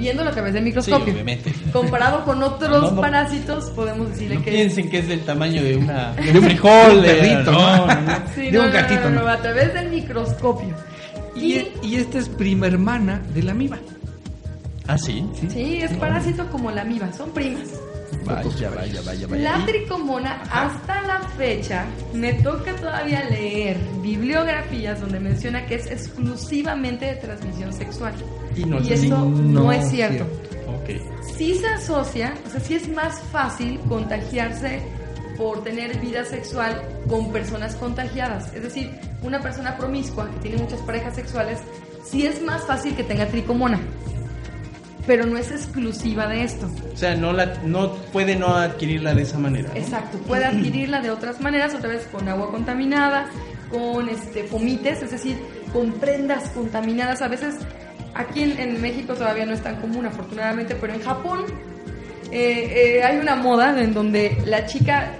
viendo a través del microscopio. Comparado con otros parásitos, podemos decirle no que. Piensen que es del tamaño de, una, de un frijol, de, perrito, no, de un gatito. No, a través del microscopio. Y, y, esta es prima hermana de la amiba. Ah, sí. Sí, es parásito como la amiba, son primas. Vaya, vaya, vaya, vaya. La tricomona, hasta la fecha, me toca todavía leer bibliografías donde menciona que es exclusivamente de transmisión sexual. Y, eso no, es cierto. Okay. Sí se asocia, o sea, sí es más fácil contagiarse por tener vida sexual con personas contagiadas. Es decir, una persona promiscua que tiene muchas parejas sexuales, sí es más fácil que tenga tricomona. Pero no es exclusiva de esto. O sea, no, la, no puede no adquirirla de esa manera. Exacto, puede adquirirla de otras maneras, otra vez con agua contaminada, con este, fomites, es decir, con prendas contaminadas. A veces Aquí en, México todavía no es tan común, afortunadamente, pero en Japón eh, eh, hay una moda en donde la chica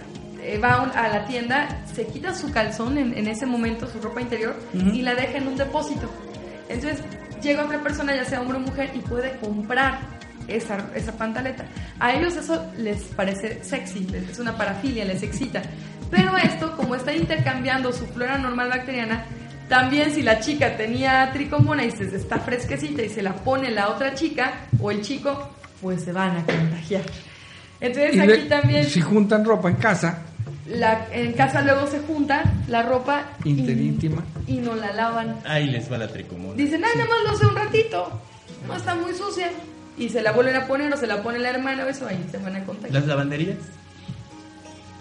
eh, va a la tienda, se quita su calzón en, ese momento, su ropa interior, y la deja en un depósito. Entonces llega otra persona, ya sea hombre o mujer, y puede comprar esa, esa pantaleta. A ellos eso les parece sexy, es una parafilia, les excita. Pero esto, como está intercambiando su flora normal bacteriana, También si la chica tenía tricomona y se está fresquecita y se la pone la otra chica o el chico, pues se van a contagiar. Entonces aquí también... Si juntan ropa en casa... La, en casa luego se junta la ropa interíntima y, no la lavan. Ahí les va la tricomona. Dicen, ay, nada más lo sé un ratito, no está muy sucia. Y se la vuelven a poner o se la pone la hermana o eso, ahí se van a contagiar. ¿Las lavanderías?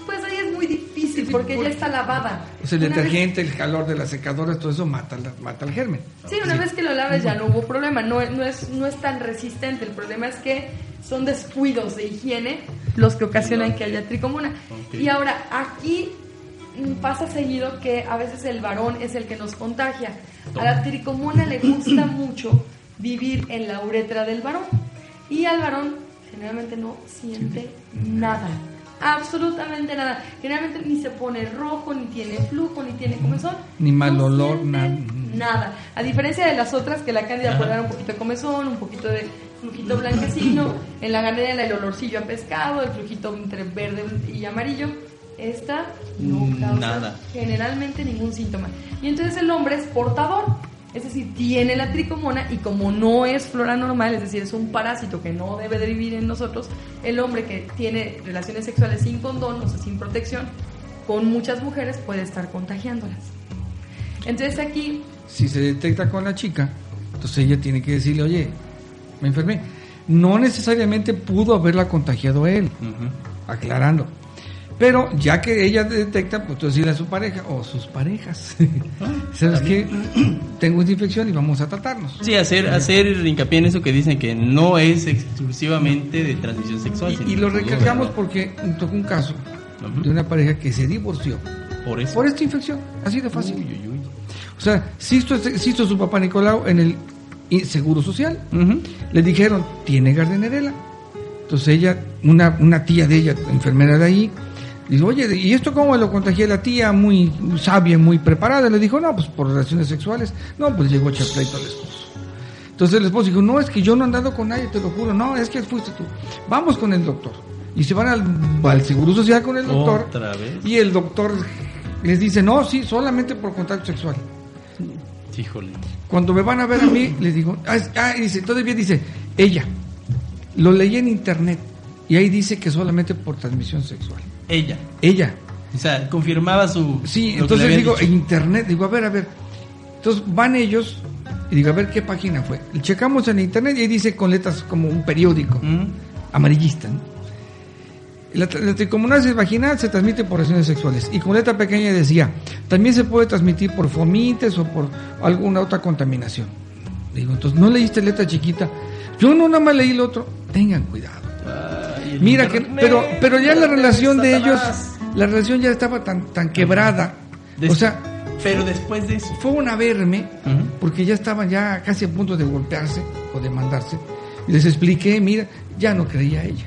Pues ahí es muy difícil porque ya está lavada. el detergente, el calor de las secadoras, todo eso mata, mata el germen. Sí, una vez que lo laves ya no hubo problema, no, no, es, no es tan resistente. El problema es que son descuidos de higiene los que ocasionan que haya tricomona. Y ahora, aquí pasa seguido que a veces el varón es el que nos contagia. A la tricomona le gusta mucho vivir en la uretra del varón. Y al varón generalmente no siente nada absolutamente nada. Generalmente ni se pone rojo, ni tiene flujo, ni tiene comezón. Ni mal olor, nada. Nada. A diferencia de las otras, que la cándida puede dar un poquito de comezón, un poquito de flujito blanquecino, en la ganera el olorcillo a pescado, el flujito entre verde y amarillo. Esta no causa nada. generalmente ningún síntoma. Y entonces el hombre es portador es decir, tiene la tricomona y como no es flora normal, es decir, es un parásito que no debe de vivir en nosotros, el hombre que tiene relaciones sexuales sin condón, o sea, sin protección, con muchas mujeres puede estar contagiándolas. Entonces aquí... Si se detecta con la chica, entonces ella tiene que decirle, oye, me enfermé. No necesariamente pudo haberla contagiado él, aclarando. Pero ya que ella detecta, pues tú decirle a su pareja o sus parejas, ¿sabes qué? Tengo esta infección y vamos a tratarnos. Sí, hacer, hacer hincapié en eso que dicen que no es exclusivamente de transmisión sexual. Y, lo recargamos porque tocó un caso de una pareja que se divorció por, eso? por esta infección, así de fácil. O sea, si hizo, su papá Nicolau en el Seguro Social, le dijeron, tiene gardenerela. Entonces ella, una, una tía de ella, enfermera de ahí, Dice, oye, ¿y esto cómo lo contagié la tía? Muy sabia, muy preparada. Le dijo, no, pues por relaciones sexuales. No, pues llegó a echar pleito al esposo. Entonces el esposo dijo, no, es que yo no he andado con nadie, te lo juro. No, es que fuiste tú. Vamos con el doctor. Y se van al, Seguro Social con el doctor. ¿Otra vez? Y el doctor les dice, no, sí, solamente por contacto sexual. Híjole. Cuando me van a ver a mí, les digo, ah, ah dice, todavía dice, ella. Lo leí en internet y ahí dice que solamente por transmisión sexual. Ella. Ella. O sea, confirmaba su... Sí, entonces digo, internet, digo, a ver, a ver. Entonces van ellos y digo, a ver qué página fue. Y checamos en internet y ahí dice con letras como un periódico mm. amarillista. La, la vaginal se transmite por relaciones sexuales. Y con letra pequeña decía, también se puede transmitir por fomites o por alguna otra contaminación. Digo, entonces, ¿no leíste letra chiquita? Yo no nada más leí el otro. Tengan cuidado. Mira que, pero, pero ya la relación de ellos, la relación ya estaba tan, tan quebrada. o sea, pero después de eso. Fue a verme, porque ya estaban ya casi a punto de golpearse o de mandarse. Y les expliqué, mira, ya no creía ella.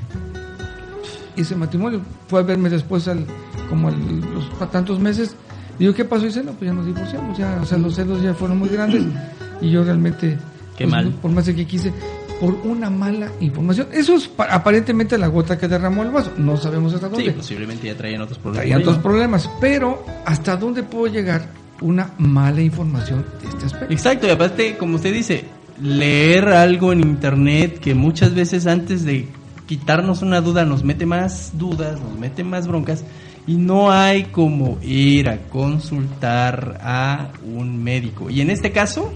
Y ese matrimonio fue a verme después, al, como a los tantos meses. Digo, ¿qué pasó? Y dice, no, pues ya nos divorciamos. Ya, o sea, los celos ya fueron muy grandes. Y yo realmente, Qué pues, mal. por más de que quise, por una mala información. Eso es aparentemente la gota que derramó el vaso. No sabemos hasta dónde. Sí, posiblemente ya traían otros problemas. Traían otros problemas. Pero, ¿hasta dónde puede llegar una mala información de este aspecto? Exacto, y aparte, como usted dice, leer algo en internet que muchas veces antes de quitarnos una duda nos mete más dudas, nos mete más broncas. Y no hay como ir a consultar a un médico. Y en este caso,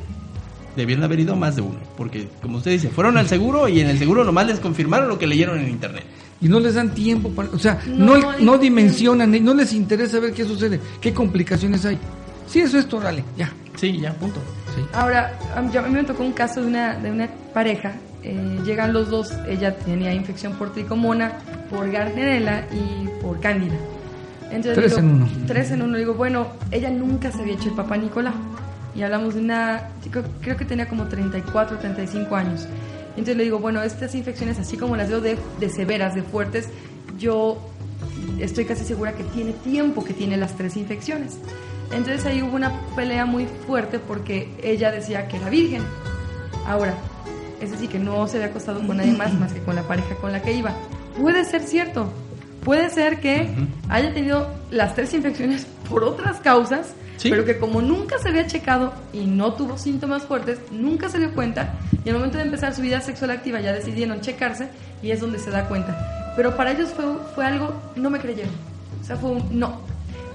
debieron haber ido más de uno, porque como usted dice, fueron al seguro y en el seguro nomás les confirmaron lo que leyeron en internet. Y no les dan tiempo para, o sea, no, no, dimensionan, no les interesa ver qué sucede, qué complicaciones hay. Sí, eso es todo, dale, ya. Sí, ya, punto. Ahora, a mí me tocó un caso de una, de una pareja, eh, llegan los dos, ella tenía infección por tricomona, por gardnerella y por cándida. Entonces, tres en uno. Tres en uno. Digo, bueno, ella nunca se había hecho el papá Nicolás y hablamos de una, creo que tenía como 34, 35 años. Entonces le digo, bueno, estas infecciones, así como las veo de, de severas, de fuertes, yo estoy casi segura que tiene tiempo que tiene las tres infecciones. Entonces ahí hubo una pelea muy fuerte porque ella decía que era virgen. Ahora, es decir, que no se había acostado con nadie más más que con la pareja con la que iba. Puede ser cierto. Puede ser que haya tenido las tres infecciones por otras causas, pero que como nunca se había checado y no tuvo síntomas fuertes, nunca se dio cuenta y al momento de empezar su vida sexual activa ya decidieron checarse y es donde se da cuenta. Pero para ellos fue, fue algo, no me creyeron. O sea, fue un no.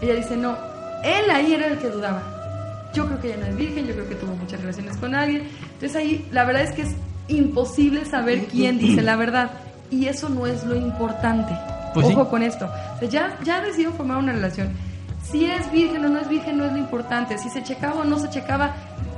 Ella dice, no, él ahí era el que dudaba. Yo creo que ella no es virgen, yo creo que tuvo muchas relaciones con alguien. Entonces ahí la verdad es que es imposible saber quién dice la verdad. Y eso no es lo importante. Pues Ojo con esto. O sea, ya, ya decidido formar una relación. Si es virgen o no es virgen no es lo importante. Si se checaba o no se checaba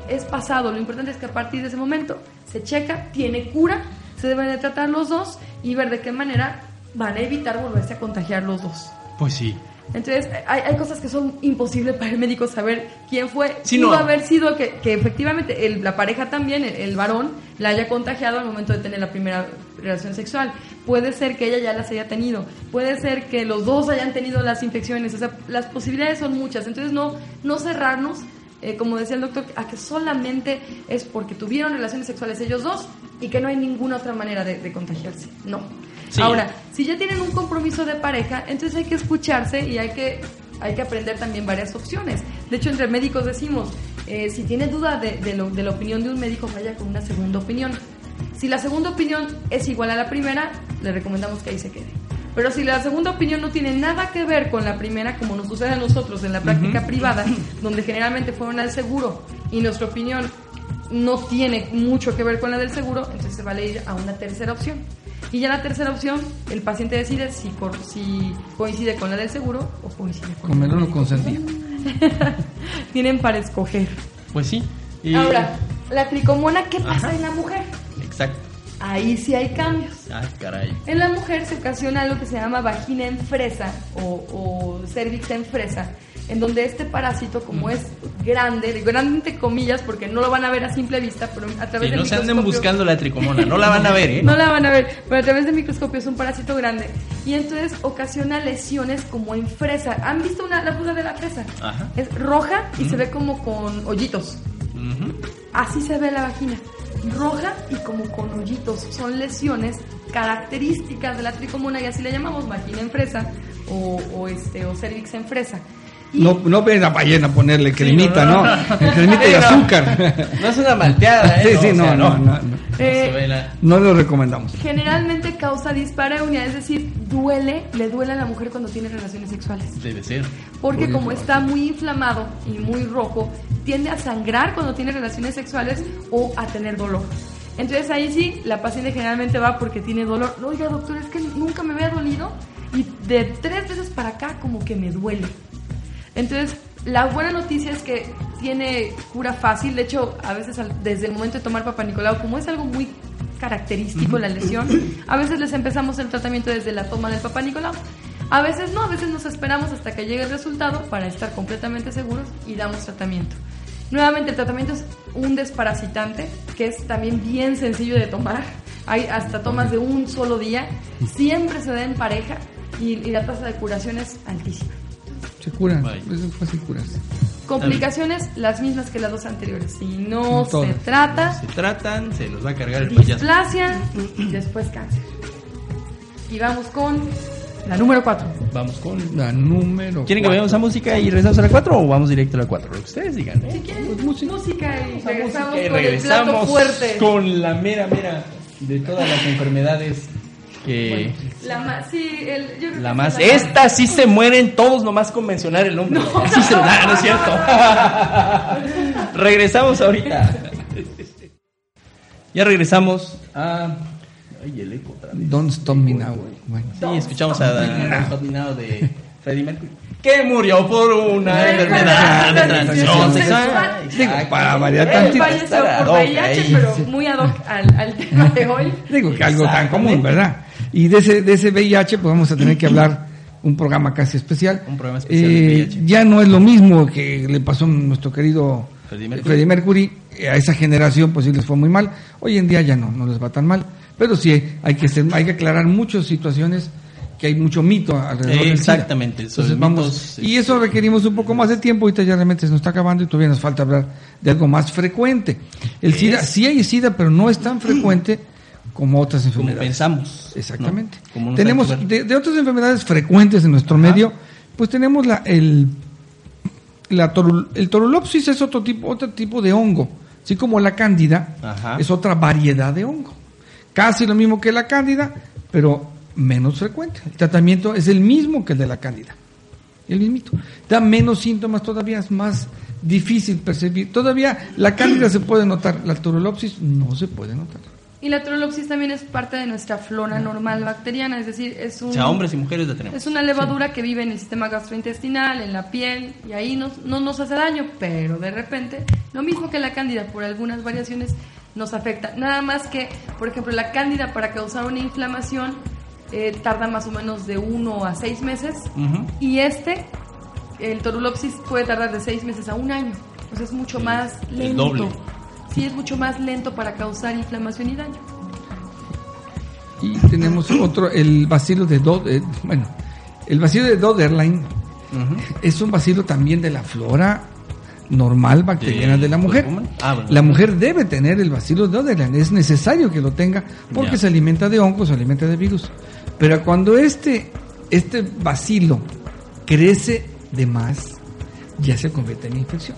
es pasado. Lo importante es que a partir de ese momento se checa, tiene cura, se deben de tratar los dos y ver de qué manera van a evitar volverse a contagiar los dos. Pues sí. Entonces, hay, hay, cosas que son imposibles para el médico saber quién fue. Pudo haber sido que, que efectivamente el, la pareja también, el, varón, la haya contagiado al momento de tener la primera relación sexual. Puede ser que ella ya las haya tenido. Puede ser que los dos hayan tenido las infecciones. O sea, las posibilidades son muchas. Entonces, no, no cerrarnos, eh, como decía el doctor, a que solamente es porque tuvieron relaciones sexuales ellos dos y que no hay ninguna otra manera de, de contagiarse. No. Ahora, si ya tienen un compromiso de pareja, entonces hay que escucharse y hay que, hay que aprender también varias opciones. De hecho, entre médicos decimos, eh, si tiene duda de, de, lo, de la opinión de un médico, vaya con una segunda opinión. Si la segunda opinión es igual a la primera, le recomendamos que ahí se quede. Pero si la segunda opinión no tiene nada que ver con la primera, como nos sucede a nosotros en la práctica privada, donde generalmente fueron al seguro y nuestra opinión no tiene mucho que ver con la del seguro, entonces se vale ir a una tercera opción. Y ya la tercera opción, el paciente decide si, si coincide con la del seguro o coincide con, con menor o consentido. Tienen para escoger. Pues sí. Ahora, la tricomona, ¿qué pasa en la mujer? Exacto. Ahí sí hay cambios. Ay, caray. En la mujer se ocasiona algo que se llama vagina en fresa o, o cervix en fresa, en donde este parásito, como es grande, grande entre comillas, porque no lo van a ver a simple vista, pero a través de no se anden buscando la tricomona, no la van a ver, ¿eh? no la van a ver, pero a través del microscopio es un parásito grande. Y entonces ocasiona lesiones como en fresa. ¿Han visto una, la fruta de la fresa? Es roja y se ve como con hoyitos. Así se ve la vagina. Roja y como con hoyitos. Son lesiones características de la tricomona y así le llamamos vagina en fresa o, o este, o cervix en fresa. No, no ven a ballena ponerle cremita, ¿no? Cremita y azúcar. No es una malteada, ¿eh? Sí, sí, no, no, no. No, lo recomendamos. Generalmente causa dispareunia, es decir, duele, le duele a la mujer cuando tiene relaciones sexuales. Debe ser. Porque como está muy inflamado y muy rojo, tiende a sangrar cuando tiene relaciones sexuales o a tener dolor. Entonces ahí sí, la paciente generalmente va porque tiene dolor. Oiga, doctor, es que nunca me había dolido y de tres veces para acá como que me duele. Entonces, la buena noticia es que tiene cura fácil. De hecho, a veces desde el momento de tomar Papa Nicolau, como es algo muy característico la lesión, a veces les empezamos el tratamiento desde la toma del Papa Nicolau. A veces no, a veces nos esperamos hasta que llegue el resultado para estar completamente seguros y damos tratamiento. Nuevamente, el tratamiento es un desparasitante que es también bien sencillo de tomar. Hay hasta tomas de un solo día. Siempre se da en pareja y, y la tasa de curación es altísima. Se curan, es fácil curarse. Complicaciones las mismas que las dos anteriores. Si no se trata, se tratan, se los va a cargar el displasia y después cáncer. Y vamos con la número 4. Vamos con la número ¿Quieren que vayamos a música y regresamos a la 4 o vamos directo a la 4? Lo que ustedes digan. ¿eh? Si quieren, pues música. música y regresamos, con el plato fuerte. Con la mera, mera de todas las enfermedades que la más sí el, yo la más esta sí se mueren todos nomás con mencionar el nombre no, sí se, no es cierto regresamos ahorita ya regresamos a ay el eco otra vez. Don't Stop Me Now bueno. sí escuchamos a Don't Stop Me Now de Freddie Mercury que murió por una enfermedad de transición sexual. Digo, para variar tantito. Falleció por VIH, pero muy ad hoc al, al tema de hoy. Digo que algo tan común, ¿verdad? Y de ese, de ese VIH, pues vamos a tener que hablar un programa casi especial. Un programa especial de VIH. Eh, ya no es lo mismo que le pasó a nuestro querido Freddie Mercury. A esa generación, pues sí les fue muy mal. Hoy en día ya no, no les va tan mal. Pero sí, hay que, hay que aclarar muchas situaciones que hay mucho mito alrededor Exactamente. Entonces vamos, y eso requerimos un poco más de tiempo, ahorita ya realmente se nos está acabando y todavía nos falta hablar de algo más frecuente. El SIDA, sí hay SIDA, pero no es tan frecuente como otras enfermedades. Como pensamos. Exactamente. Tenemos de, otras enfermedades frecuentes en nuestro medio, pues tenemos la, el, la el torulopsis es otro tipo, otro tipo de hongo, así como la cándida es otra variedad de hongo. Casi lo mismo que la cándida, pero menos frecuente. El tratamiento es el mismo que el de la cándida. El mismito. Da menos síntomas, todavía es más difícil percibir. Todavía la cándida se puede notar, la turolopsis no se puede notar. Y la turolopsis también es parte de nuestra flora normal bacteriana, es decir, es un... O sea, hombres y mujeres la tenemos. Es una levadura que vive en el sistema gastrointestinal, en la piel, y ahí no nos hace daño, pero de repente, lo mismo que la cándida, por algunas variaciones, nos afecta. Nada más que, por ejemplo, la cándida para causar una inflamación eh, tarda más o menos de uno a seis meses, y este el torulopsis puede tardar de seis meses a un año. Sea, es mucho más lento. Sí, es mucho más lento para causar inflamación y daño. Y tenemos otro, el bacilo de Doder, bueno, el bacilo de Doderline es un bacilo también de la flora normal bacteriana de, la mujer. Ah, la mujer debe tener el bacilo de Doderline, es necesario que lo tenga porque se alimenta de hongos, se alimenta de virus. Pero cuando este, este bacilo crece de más, ya se convierte en infección.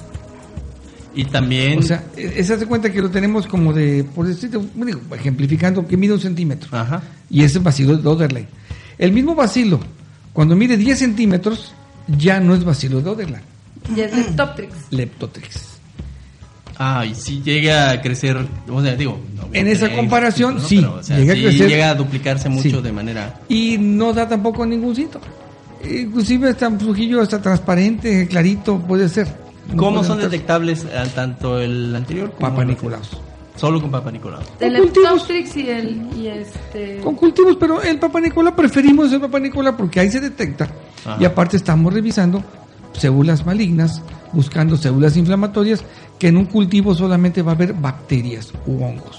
Y también... O sea, se hace cuenta que lo tenemos como de, por decirte, ejemplificando, que mide un centímetro. Ajá. Y ese bacilo de Oderlein. El mismo bacilo, cuando mide 10 centímetros, ya no es bacilo de Oderlein. Ya es Leptotrix. Leptotrix. Ah, y si llega a crecer, o sea, digo... en esa comparación, sí, llega a crecer. llega a duplicarse mucho de manera... Y no da tampoco ningún síntoma. Inclusive está un flujillo está transparente, clarito, puede ser. ¿Cómo son detectables eh, tanto el anterior como Papa Nicolás? Solo con Papa Nicolás. El cultivos y el y este con cultivos, pero el Papa Nicolás preferimos el Papa Nicolás porque ahí se detecta y aparte estamos revisando células malignas, buscando células inflamatorias que en un cultivo solamente va a haber bacterias u hongos.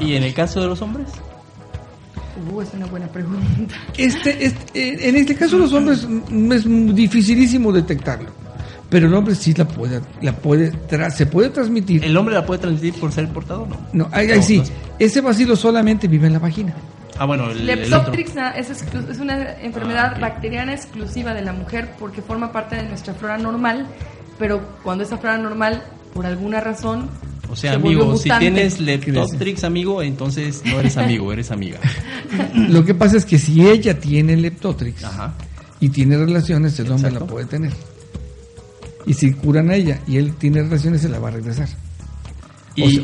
¿Y en el caso de los hombres? Uh, es una buena pregunta. Este, este, en este caso los hombres es dificilísimo detectarlo. Pero el hombre sí la puede, la puede se puede transmitir. ¿El hombre la puede transmitir por ser portador? No, no ahí, sí. Ese vacilo solamente vive en la vagina. Ah, bueno, el, Leptotrix es, es, una enfermedad ah, bacteriana exclusiva de la mujer porque forma parte de nuestra flora normal, pero cuando esa flora normal, por alguna razón, o sea, amigo, si tienes Leptotrix, amigo, entonces no eres amigo, eres amiga. Lo que pasa es que si ella tiene Leptotrix y tiene relaciones, el hombre la puede tener. Y si curan a ella y él tiene relaciones, se la va a regresar.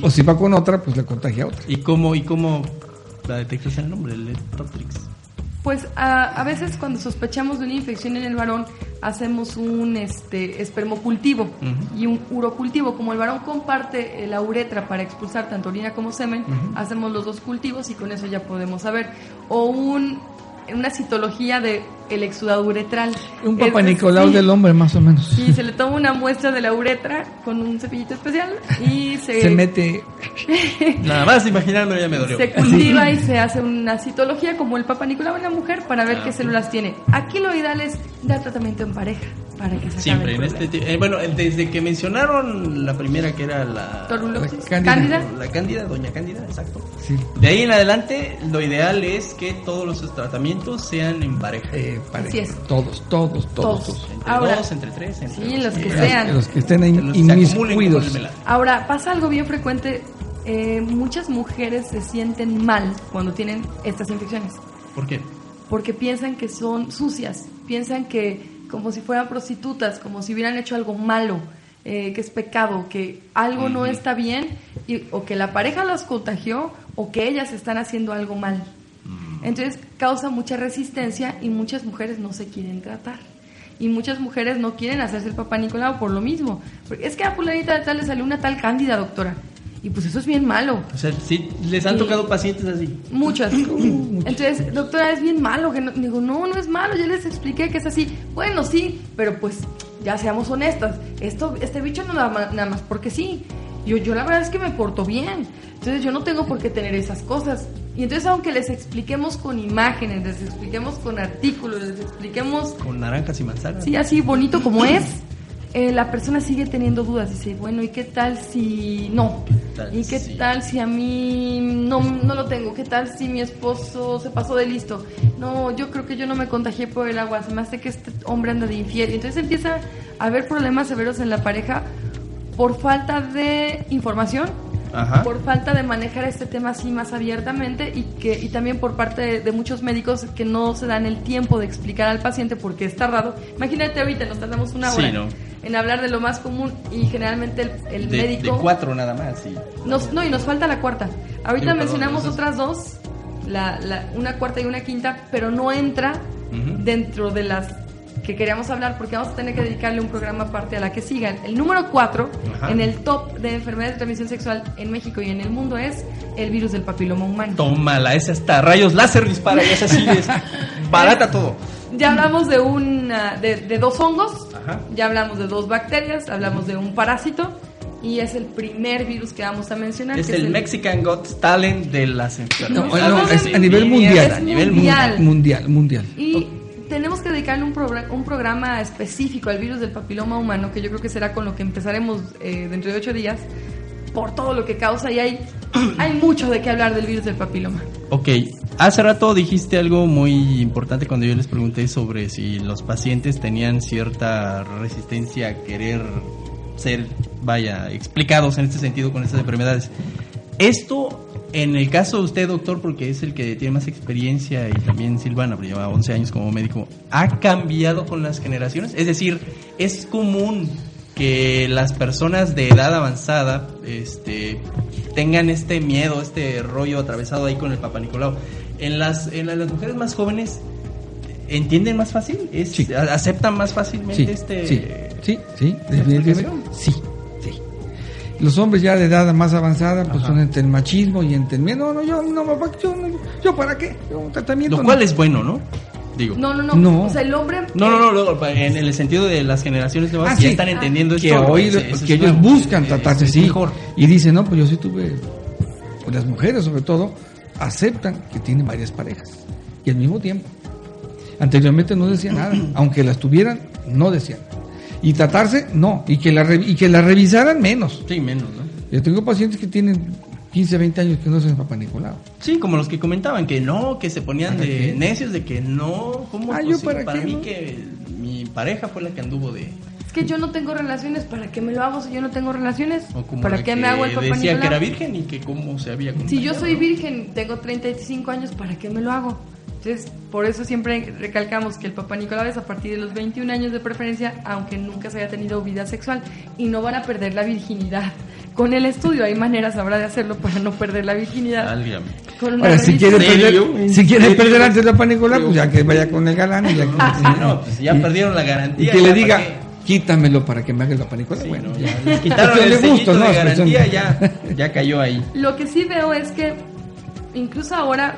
o, si, va con otra, pues le contagia a otra. ¿Y cómo, y cómo la detectas el nombre, Leptotrix? Pues a, veces cuando sospechamos de una infección en el varón, hacemos un este, espermocultivo y un urocultivo. Como el varón comparte la uretra para expulsar tanto orina como semen, hacemos los dos cultivos y con eso ya podemos saber. O un una citología de el exudado uretral. Un papá Nicolau del hombre, más o menos. Sí, se le toma una muestra de la uretra con un cepillito especial y se... Se mete... Nada más imaginarlo ya me dolió. Se cultiva y se hace una citología como el papá Nicolau en la mujer para ver ah, qué células tiene. Aquí lo ideal es dar tratamiento en pareja para que se Siempre, en este, eh, bueno, desde que mencionaron la primera que era la... La cándida. La cándida, doña cándida, exacto. Sí. De ahí en adelante, lo ideal es que todos los tratamientos sean en pareja. Eh, Todos, todos, todos. Entre dos, entre tres, entre Sí, los que sean. Los que estén ahí inmiscuidos. Ahora, pasa algo bien frecuente. Eh, muchas mujeres se sienten mal cuando tienen estas infecciones. ¿Por qué? Porque piensan que son sucias, piensan que como si fueran prostitutas, como si hubieran hecho algo malo, eh, que es pecado, que algo no está bien, y, o que la pareja las contagió, o que ellas están haciendo algo mal. Entonces causa mucha resistencia y muchas mujeres no se quieren tratar. Y muchas mujeres no quieren hacerse el papá Nicolau por lo mismo. Porque es que a fulanita de tal le salió una tal cándida, doctora. Y pues eso es bien malo. O sea, sí, les han tocado pacientes así. Muchas. Entonces, doctora, es bien malo. Que no, digo, no, no es malo, ya les expliqué que es así. Bueno, sí, pero pues ya seamos honestas. Esto, este bicho no nada nada más porque sí. Yo, yo la verdad es que me porto bien. Entonces yo no tengo por qué tener esas cosas. Y entonces aunque les expliquemos con imágenes, les expliquemos con artículos, les expliquemos... Con naranjas y manzanas. Sí, así bonito como es, eh, la persona sigue teniendo dudas. Dice, bueno, ¿y qué tal si no? ¿Y qué tal si a mí no, no lo tengo? ¿Qué tal si mi esposo se pasó de listo? No, yo creo que yo no me contagié por el agua, se me hace que este hombre anda de infiel. Y entonces empieza a haber problemas severos en la pareja por falta de información por falta de manejar este tema así más abiertamente y que y también por parte de, muchos médicos que no se dan el tiempo de explicar al paciente porque está tardado. Imagínate ahorita, nos tardamos una hora en hablar de lo más común y generalmente el, médico... De cuatro nada más. Nos, no, y nos falta la cuarta. Ahorita mencionamos otras dos, la, la, una cuarta y una quinta, pero no entra dentro de las que queríamos hablar porque vamos a tener que dedicarle un programa aparte a la que sigan. El número 4 en el top de enfermedades de transmisión sexual en México y en el mundo es el virus del papiloma humano. Tómala, esa está, rayos láser dispara, y esa sí es barata todo. Ya hablamos de, una, de, dos hongos, ya hablamos de dos bacterias, hablamos de un parásito y es el primer virus que vamos a mencionar. Es, el, Mexican Got Talent de las enfermedades. No, es a nivel mundial. a nivel mundial. Mundial, mundial. Y tenemos que dedicarle un, programa específico al virus del papiloma humano, que yo creo que será con lo que empezaremos eh, dentro de ocho días, por todo lo que causa y hay, hay mucho de qué hablar del virus del papiloma. Ok, hace rato dijiste algo muy importante cuando yo les pregunté sobre si los pacientes tenían cierta resistencia a querer ser, vaya, explicados en este sentido con estas enfermedades. Esto en el caso de usted, doctor, porque es el que tiene más experiencia y también Silvana, lleva 11 años como médico, ¿ha cambiado con las generaciones? Es decir, es común que las personas de edad avanzada este, tengan este miedo, este rollo atravesado ahí con el Papa Nicolau. En las, en las mujeres más jóvenes, ¿entienden más fácil? ¿Aceptan más fácilmente este...? Sí, sí, sí, definitivamente. Sí, los hombres ya de edad más avanzada, pues son entre el machismo y entre el miedo. No, no, yo, no, yo, yo, ¿para qué? Un tratamiento. Lo cual es bueno, ¿no? Digo. No, no, no, O sea, el hombre. No, no, no, en el sentido de las generaciones nuevas ah, ya están entendiendo que Hoy, que ellos buscan tratarse así. Mejor. Y dicen, no, pues yo sí tuve. Pues las mujeres, sobre todo, aceptan que tienen varias parejas. Y al mismo tiempo. Anteriormente no decían nada. Aunque las tuvieran, no decían nada. Y tratarse, no. Y que la, y que la revisaran, menos. Sí, menos, ¿no? Yo tengo pacientes que tienen 15, 20 años que no se Papá Nicolau. Sí, como los que comentaban que no, que se ponían de necios de que no. ¿Cómo? Ah, yo para, mí que mi pareja fue la que anduvo de. Es que yo no tengo relaciones, ¿para qué me lo hago si yo no tengo relaciones? ¿Para qué me hago el Papá decía que era virgen y que cómo se había Si yo soy virgen, tengo 35 años, ¿para qué me lo hago? Entonces, por eso siempre recalcamos que el Papá Nicolau es a partir de los 21 años de preferencia, aunque nunca se haya tenido vida sexual, y no van a perder la virginidad. Con el estudio hay maneras ahora de hacerlo para no perder la virginidad. Ahora, si quiere, perder, si quiere perder antes el Papá Nicolau, pues ya que vaya con el galán y ya que... no, pues ya perdieron la garantía. Y que le diga, quítamelo para que me haga el Papá Nicolau. bueno, ya quitaron el gusto, ¿no? de garantía, ya, ya cayó ahí. Lo que sí veo es que incluso ahora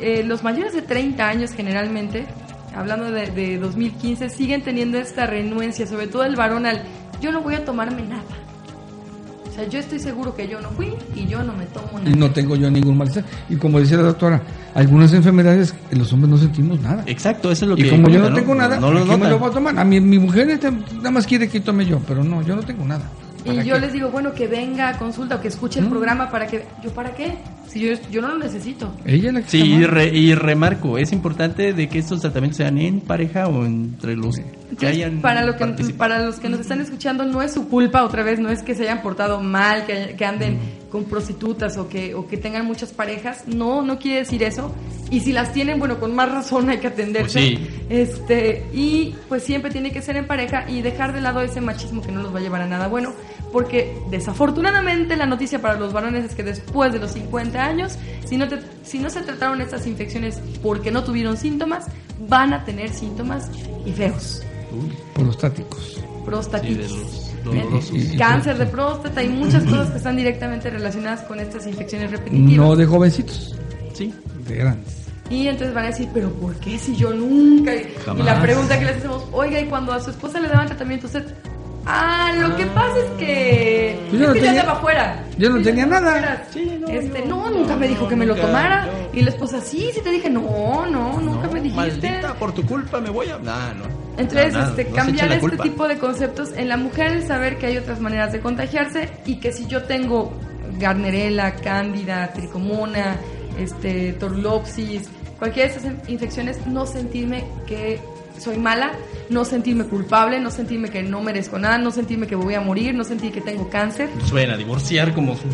eh, los mayores de 30 años generalmente, hablando de, 2015, siguen teniendo esta renuencia, sobre todo el varón al yo no voy a tomarme nada. O sea, yo estoy seguro que yo no fui y yo no me tomo nada. Y no tengo yo ningún malestar. Y como decía la doctora, algunas enfermedades los hombres no sentimos nada. Exacto, eso es lo que... Y como yo no, tengo nada, no, lo me lo voy a tomar? A mí, mi mujer nada más quiere que tome yo, pero no, yo no tengo nada. Y yo les digo, bueno, que venga a consulta o que escuche el programa para que... ¿Yo para qué? Si yo, yo no lo necesito. Ella la que Sí, y, remarco, es importante de que estos tratamientos sean en pareja o entre los que hayan para, lo que, para los que nos están escuchando, no es su culpa, otra vez, no es que se hayan portado mal, que, que anden con prostitutas o que, o que tengan muchas parejas. No, no quiere decir eso. Y si las tienen, bueno, con más razón hay que atenderse. Pues este, y pues siempre tiene que ser en pareja y dejar de lado ese machismo que no nos va a llevar a nada bueno. Porque desafortunadamente la noticia para los varones es que después de los 50 años, si no, te, si no se trataron estas infecciones porque no tuvieron síntomas, van a tener síntomas y feos. Prostáticos. Prostatitis. cáncer de próstata y muchas cosas que están directamente relacionadas con estas infecciones repetitivas. No de jovencitos. Sí. De grandes. Y entonces van a decir, pero ¿por qué si yo nunca? Y la pregunta que les hacemos, oiga, y cuando a su esposa le daban tratamiento, usted, ah, lo que pasa es que, yo no tenía, afuera. Yo no tenía nada. no, este, no, nunca me dijo que me lo tomara. Y la esposa, sí, sí te dije, no, no, nunca me dijiste. Maldita, por tu culpa me voy a... no. Entonces, este, cambiar este tipo de conceptos en la mujer, el saber que hay otras maneras de contagiarse y que si yo tengo Garnerella, Cándida, Tricomona, este, Torlopsis, cualquiera de esas infecciones, no sentirme que soy mala, no sentirme culpable, no sentirme que no merezco nada, no sentirme que voy a morir, no sentir que tengo cáncer. Suena divorciar como su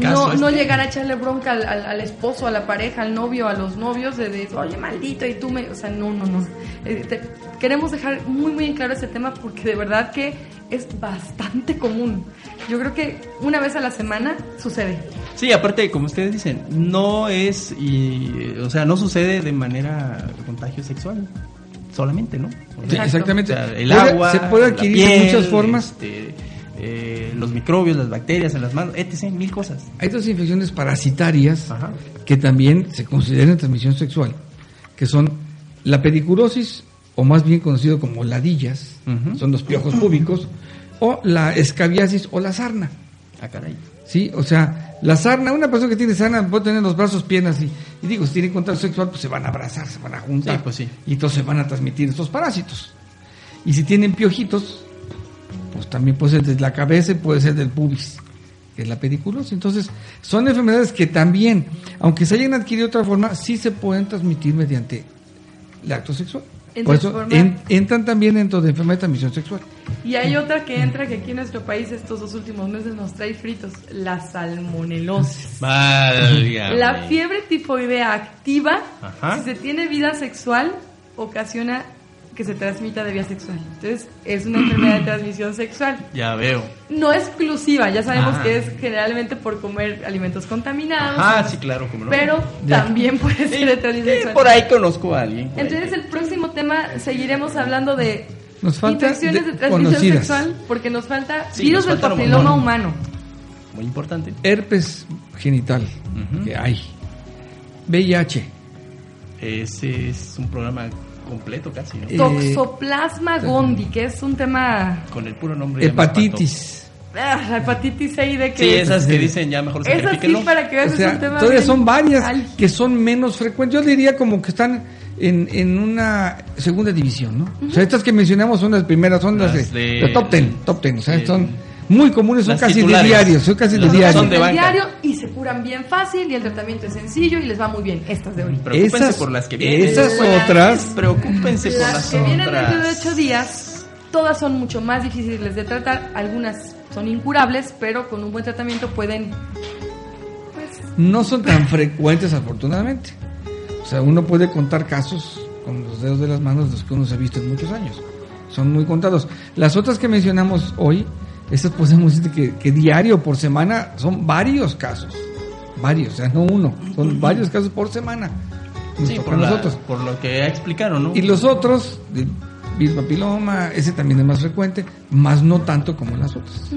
no, no este. llegar a echarle bronca al, esposo, a la pareja, al novio, a los novios, de, de oye, maldito, y tú me. O sea, no, no, no. Eh, queremos dejar muy, muy en claro ese tema porque de verdad que es bastante común. Yo creo que una vez a la semana sucede. Sí, aparte, como ustedes dicen, no es. Y, o sea, no sucede de manera contagio sexual solamente, ¿no? exactamente. el agua. Se puede adquirir de muchas formas. Este, eh, los microbios, las bacterias en las manos, etc., mil cosas. Hay dos infecciones parasitarias que también se consideran transmisión sexual, que son la pediculosis, o más bien conocido como ladillas, son los piojos púbicos, o la escabiasis o la sarna. Ah, caray. Sí, o sea, la sarna, una persona que tiene sarna puede tener los brazos, piernas y, y digo, si tiene contacto sexual, pues se van a abrazar, se van a juntar. pues sí. Y entonces van a transmitir estos parásitos. Y si tienen piojitos, pues también puede ser de la cabeza y puede ser del pubis, que es la pediculosis. Entonces, son enfermedades que también, aunque se hayan adquirido de otra forma, sí se pueden transmitir mediante el acto sexual. Por eso entran también dentro de enfermedad de transmisión sexual. Y hay otra que entra que aquí en nuestro país estos dos últimos meses nos trae fritos, la salmonelosis. La fiebre tifoidea activa, si se tiene vida sexual, ocasiona que se transmita de vía sexual. Entonces, es una enfermedad de transmisión sexual. Ya veo. No exclusiva, ya sabemos que es generalmente por comer alimentos contaminados. Ah, sí, claro, como Pero también puede ser de transmisión sexual. Por ahí conozco a alguien. Entonces, el próximo tema seguiremos hablando de infecciones de, transmisión sexual, porque nos falta virus del papiloma humano. Muy importante. Herpes genital, que hay. VIH. Ese es un programa completo casi, ¿no? Toxoplasma gondii, que es un tema... Con el puro nombre. Hepatitis. Ah, la hepatitis ahí de que... Sí, esas que dicen ya mejor Esas sí, para que veas, es un tema Todavía son varias que son menos frecuentes. Yo diría como que están en, en una segunda división, ¿no? O sea, estas que mencionamos son las primeras, son las, de, top ten, top ten. O sea, son muy comunes, son casi de diario, son casi de diario. Son de diario y se curan bien fácil y el tratamiento es sencillo y les va muy bien. Estas de hoy. Preocúpense por las que vienen. Esas otras. Preocúpense por las, las que vienen dentro de ocho días, todas son mucho más difíciles de tratar. Algunas son incurables, pero con un buen tratamiento pueden. Pues, no son tan frecuentes, afortunadamente. O sea, uno puede contar casos con los dedos de las manos de los que uno se ha visto en muchos años. Son muy contados. Las otras que mencionamos hoy estas podemos decir que, diario, por semana, son varios casos. Varios, o sea, no uno, son varios casos por semana. Sí, por, nosotros. por lo que explicaron, ¿no? Y los otros, de virus papiloma, ese también es más frecuente, más no tanto como las otras.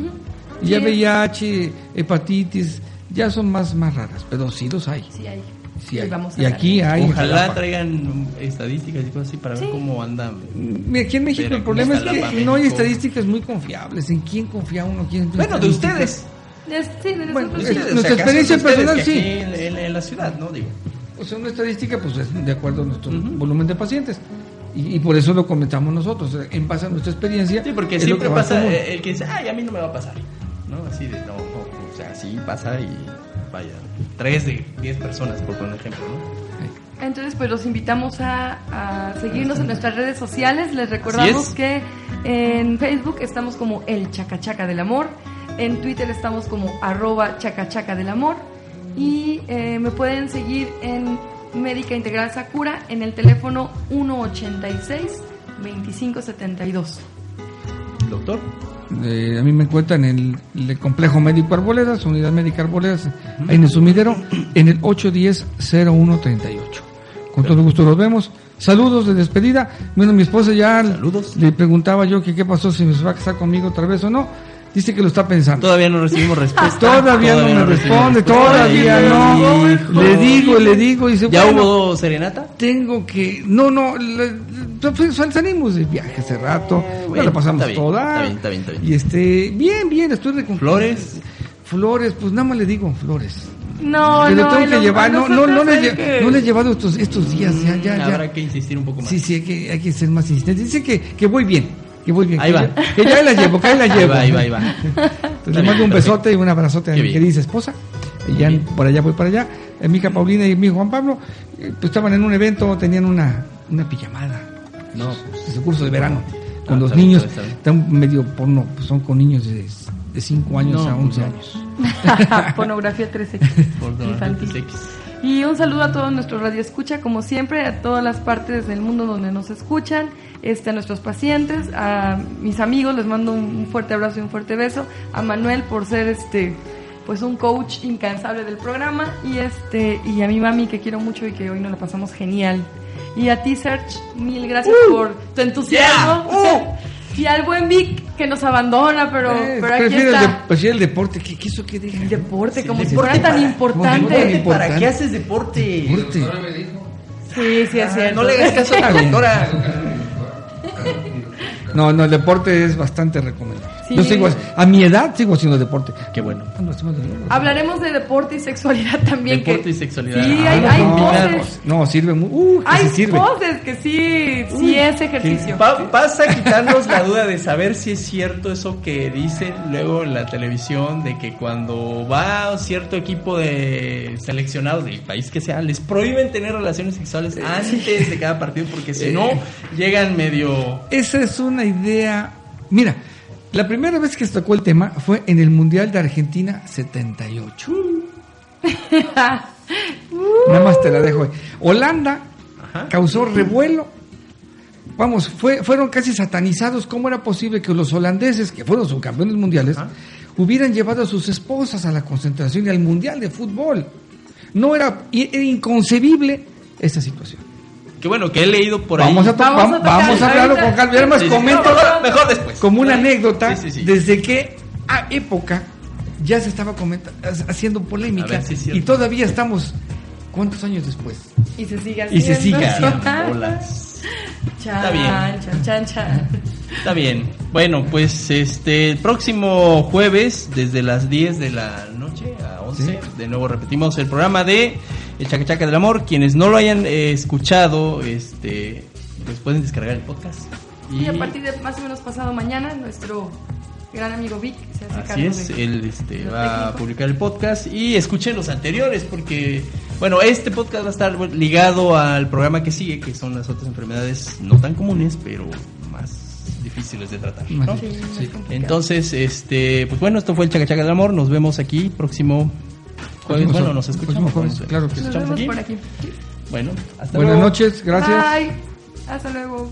Y ya VIH, hepatitis, ya son más, más raras, pero sí los hay. Sí hay y aquí hay. Ojalá traigan estadísticas y cosas así para ver cómo anda. aquí en México el problema es que no hay estadísticas muy confiables. ¿En quién confía uno? ¿Quién bueno, de ustedes. Sí, de bueno, nuestra experiencia personal, sí. En, la ciudad, ¿no? Digo. O sea, una estadística, pues es de acuerdo a nuestro volumen de pacientes. Y, por eso lo comentamos nosotros, en base a nuestra experiencia. Sí, porque siempre pasa el que dice, ay, a mí no me va a pasar. ¿No? Así de, no, no, o sea, sí pasa y vaya, tres de diez personas, por poner ejemplo, ¿no? Entonces, pues los invitamos a, seguirnos en nuestras redes sociales. Les recordamos que en Facebook estamos como el Chacachaca del Amor, en Twitter estamos como arroba Chacachaca del Amor y eh, me pueden seguir en Médica Integral Sakura en el teléfono 186 2572. Doctor. Eh, a mí me encuentran en el, complejo médico Arboledas, unidad médica Arboledas, ahí en el sumidero, en el 810-0138. Con todo gusto los vemos. Saludos de despedida. Bueno, mi esposa ya le preguntaba yo que qué pasó, si me va a casar conmigo otra vez o no. Dice que lo está pensando. Todavía no recibimos respuesta. Todavía, no me responde, todavía no. Le digo, le digo. Y dice, ¿Ya hubo serenata? Tengo que. No, no. salimos de viaje hace rato. Bueno, la pasamos toda. Está bien, está bien, Y este. Bien, bien, estoy reconfortado. ¿Flores? Flores, pues nada más le digo flores. No, no. lo tengo que llevar. No, no, no, le, no le he llevado estos, estos días. Ya, ya, ya. Habrá que insistir un poco más. Sí, sí, hay que, hay que ser más insistente. Dice que, que voy bien. Que voy bien. Ahí que va. Ya, que ya la llevo, que ahí la llevo. Ahí va, ahí va, ahí va. Entonces, le mando un besote y un abrazote a mi querida esposa. Y ya por allá voy para allá. Eh, mi hija Paulina y mi hijo Juan Pablo eh, pues, estaban en un evento, tenían una, una pijamada. No, pues, su curso de verano. Con los niños, están medio porno, pues son con niños de, de 5 años a 11 años. Pornografía 3X. infantil. Y un saludo a todos nuestros radioescucha, como siempre, a todas las partes del mundo donde nos escuchan, este, a nuestros pacientes, a mis amigos, les mando un fuerte abrazo y un fuerte beso, a Manuel por ser este pues un coach incansable del programa y este y a mi mami que quiero mucho y que hoy nos la pasamos genial. Y a ti Serge, mil gracias uh, por tu entusiasmo. Uh. Y al buen Vic que nos abandona, pero, eh, pero aquí está. El, de, pues el deporte, ¿qué quiso que diga? El deporte, como si fuera tan importante. ¿Para qué haces deporte? deporte. Sí, sí, es cierto. No le hagas caso a la doctora. No, no, el deporte es bastante recomendable. Yo sigo, a mi edad sigo haciendo deporte. Qué bueno. Hablaremos de deporte y sexualidad también. Deporte y sexualidad. Sí, hay, hay poses. No, sirve muy. Uh, hay sirve. poses que sí, sí es ejercicio. Pa pasa a quitarnos la duda de saber si es cierto eso que dicen luego en la televisión de que cuando va cierto equipo de seleccionados del país que sea, les prohíben tener relaciones sexuales antes de cada partido porque si no llegan medio. Esa es una idea. Mira, la primera vez que se tocó el tema fue en el Mundial de Argentina 78. Nada más te la dejo. Holanda causó revuelo. Vamos, fue, fueron casi satanizados. ¿Cómo era posible que los holandeses, que fueron subcampeones mundiales, hubieran llevado a sus esposas a la concentración y al Mundial de Fútbol? No era, era inconcebible esta situación. Que bueno, que he leído por ahí. Vamos a, vamos a, hablarlo con calma. Además, comento mejor, después. Como una anécdota, desde qué época ya se estaba haciendo polémica y todavía estamos, ¿cuántos años después? Y se sigue haciendo. Y se sigue Está bien. Está bien. Bueno, pues este el próximo jueves desde las 10 de la noche a 11, de nuevo repetimos el programa de El Chacachaca del Amor. Quienes no lo hayan eh, escuchado, este pues pueden descargar el podcast. Y, a partir de más o menos pasado mañana, nuestro gran amigo Vic se hace Así es, él este, va a publicar el podcast y escuchen los anteriores porque, bueno, este podcast va a estar ligado al programa que sigue, que son las otras enfermedades no tan comunes, pero más difíciles de tratar. Entonces, este, pues bueno, esto fue el Chacachaca del Amor. Nos vemos aquí próximo jueves. Bueno, nos escuchamos. claro que nos vemos por aquí. Bueno, hasta Buenas noches, gracias. Bye. Hasta luego.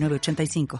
985